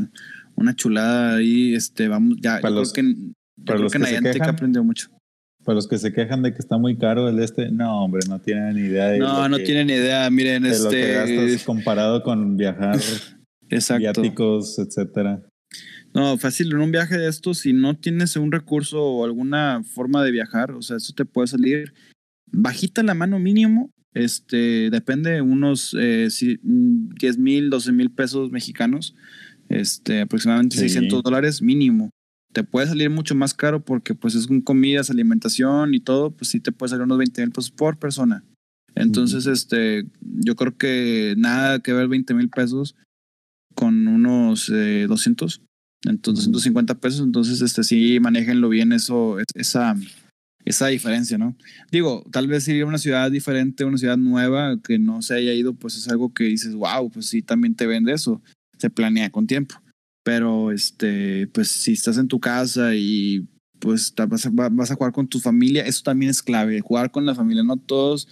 una chulada ahí, este, vamos, ya, para los, creo que, para los que, que aprendió mucho. Para los que se quejan de que está muy caro el este, no, hombre, no tienen ni idea de No, no tienen idea, miren, de este... Lo que gastas comparado con viajar, viáticos, etcétera. No, fácil, en un viaje de estos, si no tienes un recurso o alguna forma de viajar, o sea, eso te puede salir bajita la mano mínimo, este, depende, unos eh, 10 mil, 12 mil pesos mexicanos, este, aproximadamente 600 dólares mínimo. Te puede salir mucho más caro porque pues es con comidas, alimentación y todo, pues sí te puede salir unos 20 mil pesos por persona. Entonces, este, yo creo que nada que ver 20 mil pesos con unos eh, 200. Entonces, 250 pesos, entonces este sí manéjenlo bien eso, esa, esa diferencia, ¿no? Digo, tal vez ir a una ciudad diferente, una ciudad nueva que no se haya ido, pues es algo que dices, wow, pues sí, también te vende eso, se planea con tiempo. Pero, este, pues si estás en tu casa y pues vas a, vas a jugar con tu familia, eso también es clave, jugar con la familia, no todos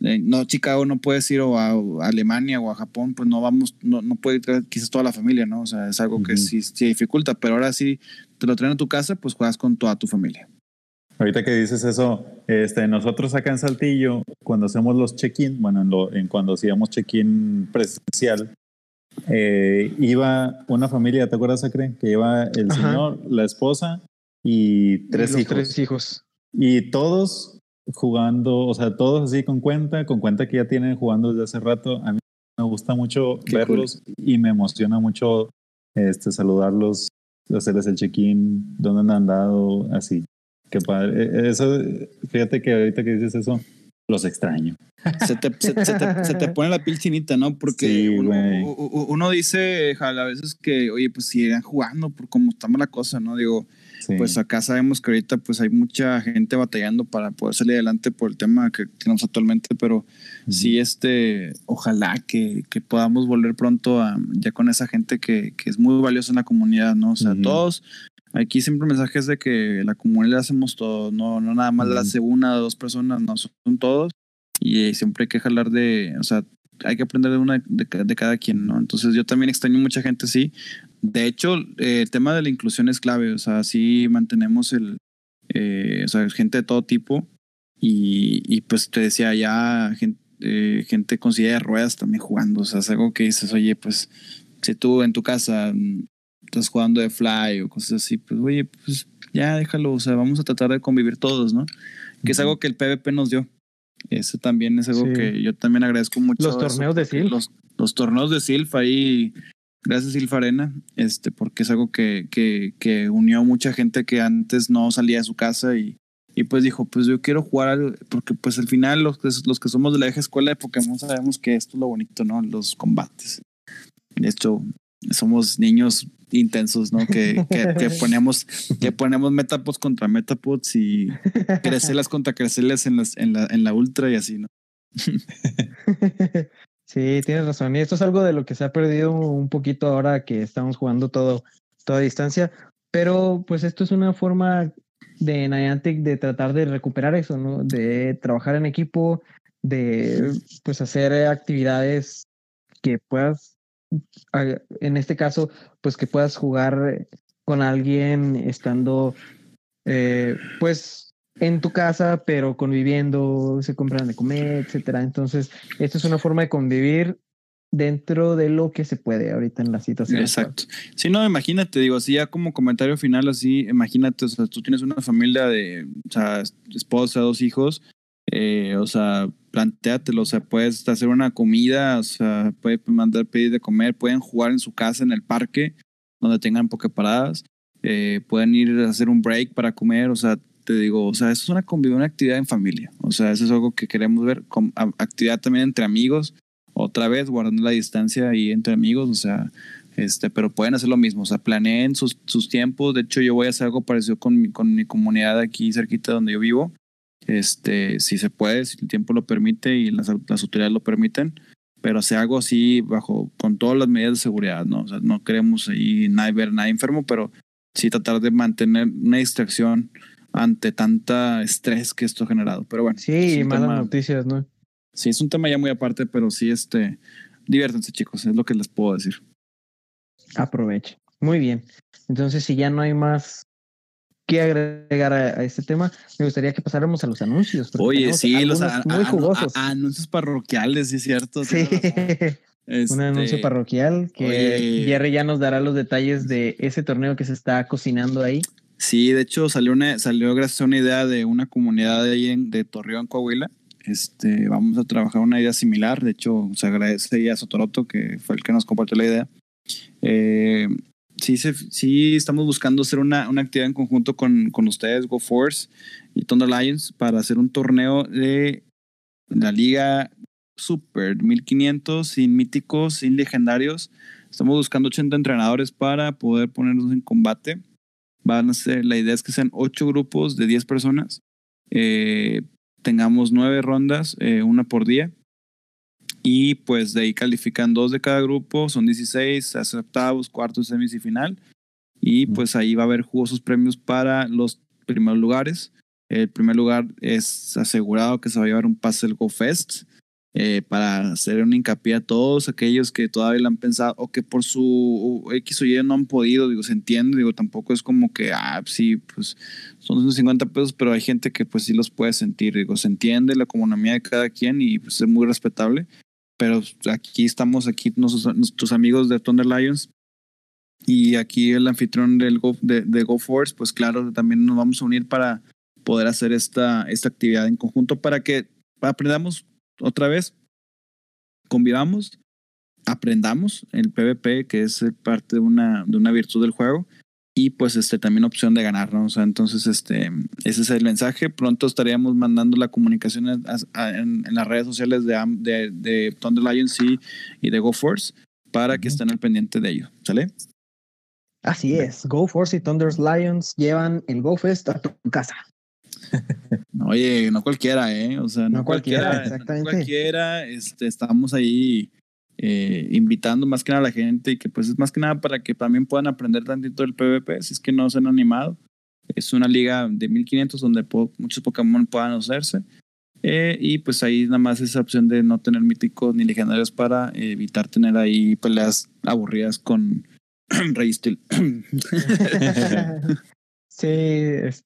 no, Chicago no puedes ir o a, Alemania o a Japón, pues no vamos, no, no puede ir quizás toda la familia, ¿no? O sea, es algo que sí, sí dificulta, pero ahora sí te lo traen a tu casa, pues juegas con toda tu familia. Ahorita que dices eso, este, nosotros acá en Saltillo, cuando hacemos los check-in, bueno, en, en, cuando hacíamos check-in presencial, eh, iba una familia, ¿te acuerdas, Acre? Que iba el señor, la esposa y tres hijos. Tres hijos. Y todos jugando, o sea, todos así con cuenta, con cuenta que ya tienen jugando desde hace rato. A mí me gusta mucho verlos y me emociona mucho este, saludarlos, hacerles el check-in, dónde han andado, así. Qué padre. E, eso, fíjate que ahorita que dices eso, los extraño. Se te, se, te, pone la piel chinita, ¿no? Porque uno, dice a veces que, oye, pues si irán jugando por cómo está la cosa, ¿no? Digo, pues acá sabemos que ahorita pues hay mucha gente batallando para poder salir adelante por el tema que tenemos actualmente, pero sí, este, ojalá que, que, podamos volver pronto a, ya con esa gente que, que, es muy valiosa en la comunidad, ¿no? O sea, todos, aquí siempre mensajes de que la comunidad hacemos todo, no, no nada más la hace una o dos personas, no, son todos, y siempre hay que jalar de, o sea, hay que aprender de una de, de, cada quien, ¿no? Entonces yo también extraño mucha gente, sí. De hecho, eh, el tema de la inclusión es clave, o sea, sí mantenemos el, eh, o sea, gente de todo tipo y, y pues te decía, ya gente, eh, gente con silla de ruedas también jugando, o sea, es algo que dices, oye, pues si tú en tu casa mm, estás jugando de fly o cosas así, pues oye, pues ya déjalo, o sea, vamos a tratar de convivir todos, ¿no? Que es algo que el PvP nos dio. Eso también es algo que yo también agradezco mucho. Los torneos de SILF. Los, los, torneos de SILF ahí, gracias Silf Arena, este, porque es algo que, que, que unió mucha gente que antes no salía de su casa y, y pues dijo, pues yo quiero jugar, porque pues al final los, los que somos de la vieja escuela de Pokémon sabemos que esto es lo bonito, ¿no? Los combates. De hecho, somos niños intensos, ¿no? Que, que, ponemos, que ponemos metapods contra metapods y crecelas contra crecelas en, las, en, la, en la ultra y así, ¿no? Sí, tienes razón. Y esto es algo de lo que se ha perdido un poquito ahora que estamos jugando todo, toda distancia. Pero pues esto es una forma de Niantic de tratar de recuperar eso, ¿no? De trabajar en equipo, de pues hacer actividades que puedas en este caso, pues que puedas jugar con alguien estando, eh, pues, en tu casa, pero conviviendo, se compran de comer, etcétera. Entonces, esto es una forma de convivir dentro de lo que se puede ahorita en la situación. Exacto. Si no, imagínate, digo, así ya como comentario final, así, imagínate, o sea, tú tienes una familia de, o sea, esposa, dos hijos, eh, o sea, planteatelo, o sea, puedes hacer una comida, o sea, puedes mandar pedir de comer, pueden jugar en su casa, en el parque, donde tengan pokeparadas, eh, pueden ir a hacer un break para comer, o sea, te digo, o sea, eso es una, una actividad en familia, o sea, eso es algo que queremos ver, con, actividad también entre amigos, otra vez guardando la distancia ahí entre amigos, o sea, este, pero pueden hacer lo mismo, o sea, planeen sus, sus tiempos, de hecho yo voy a hacer algo parecido con mi, con mi comunidad aquí cerquita donde yo vivo, este, si se puede, si el tiempo lo permite y las, las autoridades lo permiten, pero hacer algo así bajo, con todas las medidas de seguridad, ¿no? O sea, no queremos ahí nada, ver nada enfermo, pero sí tratar de mantener una distracción ante tanta estrés que esto ha generado. Pero bueno. Sí, malas noticias, ¿no? Sí, es un tema ya muy aparte, pero sí, este, diviértanse chicos, es lo que les puedo decir. Aproveche. Muy bien. Entonces, si ya no hay más que agregar a, este tema, me gustaría que pasáramos a los anuncios. Oye, sí, los muy jugosos. anuncios parroquiales, sí es cierto. Sí. Un anuncio este, parroquial que Jerry ya nos dará los detalles de ese torneo que se está cocinando ahí. Sí, de hecho salió una, salió gracias a una idea de una comunidad de ahí en, de Torreón, Coahuila, este, vamos a trabajar una idea similar. De hecho, se agradece a Sotoroto, que fue el que nos compartió la idea. Eh, sí, sí, estamos buscando hacer una, una actividad en conjunto con, con, ustedes, GoForce y Thunder Lions, para hacer un torneo de la Liga Super 1500, sin míticos, sin legendarios. Estamos buscando 80 entrenadores para poder ponernos en combate. Van a ser, la idea es que sean 8 grupos de 10 personas. Eh, tengamos nueve rondas, eh, una por día. Y pues de ahí califican dos de cada grupo, son 16, octavos, cuartos, semis y final. Y pues ahí va a haber jugosos premios para los primeros lugares. El primer lugar es asegurado que se va a llevar un pase del GoFest eh, para hacer un hincapié a todos aquellos que todavía lo han pensado o que por su X o Y no han podido, digo, se entiende, digo, tampoco es como que, ah, sí, pues son unos 50 pesos, pero hay gente que pues sí los puede sentir, digo, se entiende la economía de cada quien y pues es muy respetable, pero aquí estamos, aquí nuestros, amigos de Thunder Lions y aquí el anfitrión del Go, de, de GoForce, pues claro, también nos vamos a unir para poder hacer esta, esta actividad en conjunto para que aprendamos otra vez, convivamos, aprendamos el PvP, que es parte de una, de una virtud del juego, y pues este también opción de ganar, ¿no? O sea, entonces este, ese es el mensaje. Pronto estaríamos mandando la comunicación en, las redes sociales de, de, de Thunder Lions y, y de GoForce para que estén al pendiente de ello, ¿sale? Así es, GoForce y Thunder Lions llevan el GoFest a tu casa. Oye, no cualquiera, ¿eh? O sea, no, cualquiera, exactamente. cualquiera, este, estamos ahí eh, invitando más que nada a la gente y que pues es más que nada para que también puedan aprender tantito del PvP, si es que no se han animado. Es una liga de 1500 donde muchos Pokémon puedan hacerse. Eh, y pues ahí nada más esa opción de no tener míticos ni legendarios para evitar tener ahí peleas aburridas con Rey Steel. Sí, es,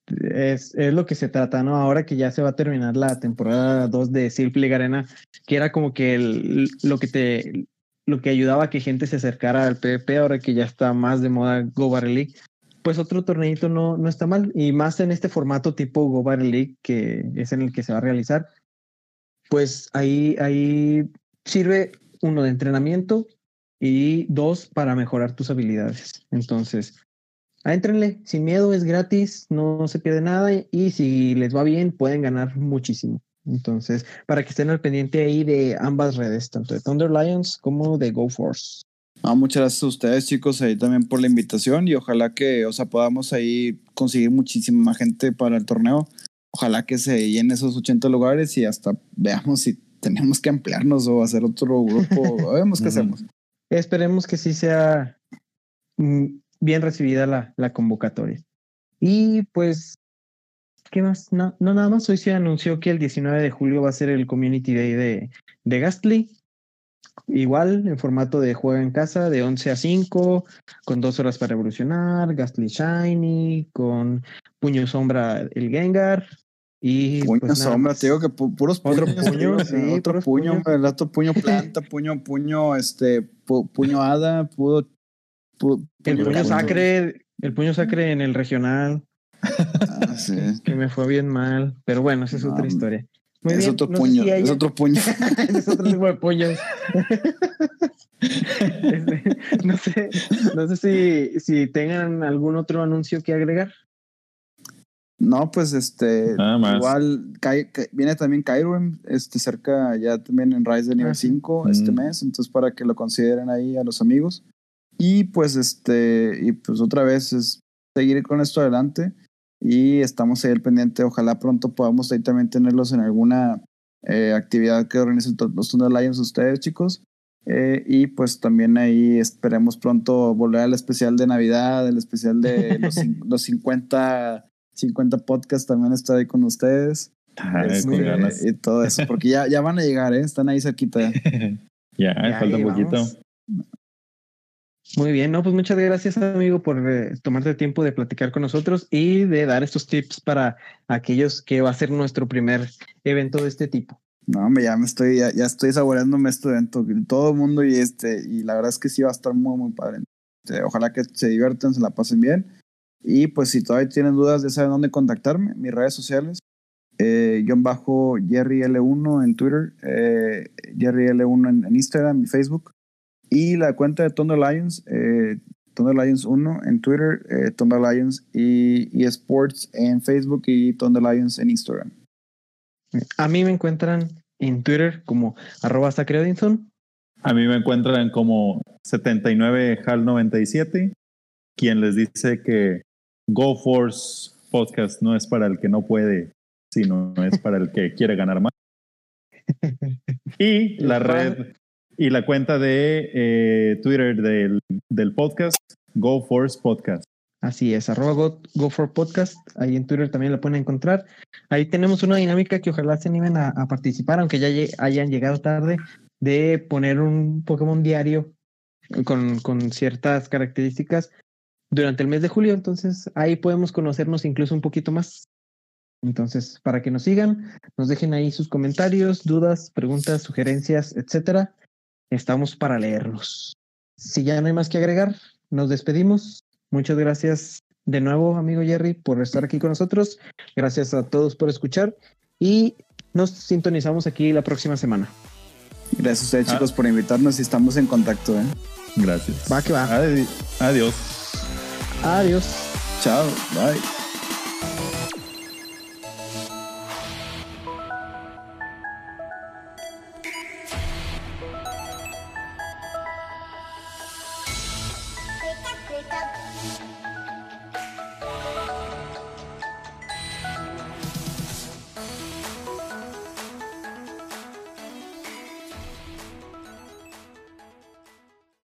es, lo que se trata, ¿no? Ahora que ya se va a terminar la temporada 2 de Silk League Arena, que era como que el, lo que te lo que ayudaba a que gente se acercara al PvP, ahora que ya está más de moda Go Battle League, pues otro torneito no, no está mal. Y más en este formato tipo Go Battle League, que es en el que se va a realizar, pues ahí, ahí sirve uno de entrenamiento y dos para mejorar tus habilidades. Entonces, Entrenle, sin miedo, es gratis, no se pierde nada y si les va bien pueden ganar muchísimo. Entonces, para que estén al pendiente ahí de ambas redes, tanto de Thunder Lions como de GoForce. Ah, muchas gracias a ustedes, chicos, ahí también por la invitación y ojalá que, o sea, podamos ahí conseguir muchísima más gente para el torneo. Ojalá que se llenen esos 80 lugares y hasta veamos si tenemos que ampliarnos o hacer otro grupo. Vemos qué hacemos. Esperemos que sí sea mm, bien recibida la, la convocatoria. Y pues, ¿qué más? No, no, nada más. Hoy se anunció que el 19 de julio va a ser el Community Day de, de Gastly. Igual, en formato de juego en casa, de 11 a 5, con dos horas para evolucionar, Gastly Shiny, con Puño Sombra el Gengar. Y puño pues sombra, te digo que puros otro puño, sí, otro puño, el otro puño planta, puño, puño, este, puño hada, pudo el puño sacre, el puño sacre en el regional. Ah, que me fue bien mal. Pero bueno, esa es otra historia. es, otro puño, es otro puño, es otro tipo de puños. Este, no sé, no sé si, si tengan algún otro anuncio que agregar. No, pues este, igual viene también Kyron, este, cerca ya también en Rise de nivel 5 ah, este mm. mes, entonces para que lo consideren ahí a los amigos. Y pues este, y pues otra vez es seguir con esto adelante y estamos ahí al pendiente. Ojalá pronto podamos ahí también tenerlos en alguna eh, actividad que organicen los Thunder Lions ustedes, chicos. Eh, y pues también ahí esperemos pronto volver al especial de Navidad, el especial de los, los 50, 50 podcasts también está ahí con ustedes. Este, y todo eso, porque ya, ya van a llegar, ¿eh? están ahí cerquita. ya, falta un poquito. Muy bien, no, pues muchas gracias amigo por eh, tomarte tiempo de platicar con nosotros y de dar estos tips para aquellos que va a ser nuestro primer evento de este tipo. No, me ya me estoy, ya, estoy saboreándome este evento, todo el mundo y este, y la verdad es que sí va a estar muy, muy padre. Este, ojalá que se diviertan, se la pasen bien. Y pues si todavía tienen dudas, ya saben dónde contactarme, mis redes sociales, eh, bajo Jerry L1 en Twitter, eh, Jerry L1 en, en, Instagram y Facebook. Y la cuenta de Thunder Lions, eh, Thunder Lions 1 en Twitter, eh, Thunder Lions y, y, Sports en Facebook y Thunder Lions en Instagram. A mí me encuentran en Twitter como arroba A mí me encuentran como 79HAL97, quien les dice que Go Force Podcast no es para el que no puede, sino es para el que quiere ganar más. Y la red y la cuenta de eh, Twitter del, del, podcast, Go Force Podcast. Así es, arroba go, for podcast. Ahí en Twitter también la pueden encontrar. Ahí tenemos una dinámica que ojalá se animen a, participar, aunque ya hayan llegado tarde, de poner un Pokémon diario con, con ciertas características durante el mes de julio. Entonces ahí podemos conocernos incluso un poquito más. Entonces, para que nos sigan, nos dejen ahí sus comentarios, dudas, preguntas, sugerencias, etcétera. Estamos para leerlos. Si ya no hay más que agregar, nos despedimos. Muchas gracias de nuevo, amigo Jerry, por estar aquí con nosotros. Gracias a todos por escuchar y nos sintonizamos aquí la próxima semana. Gracias a ustedes, chicos, por invitarnos y estamos en contacto. ¿eh? Gracias. Va que va. Adiós. Adiós. Chao. Bye.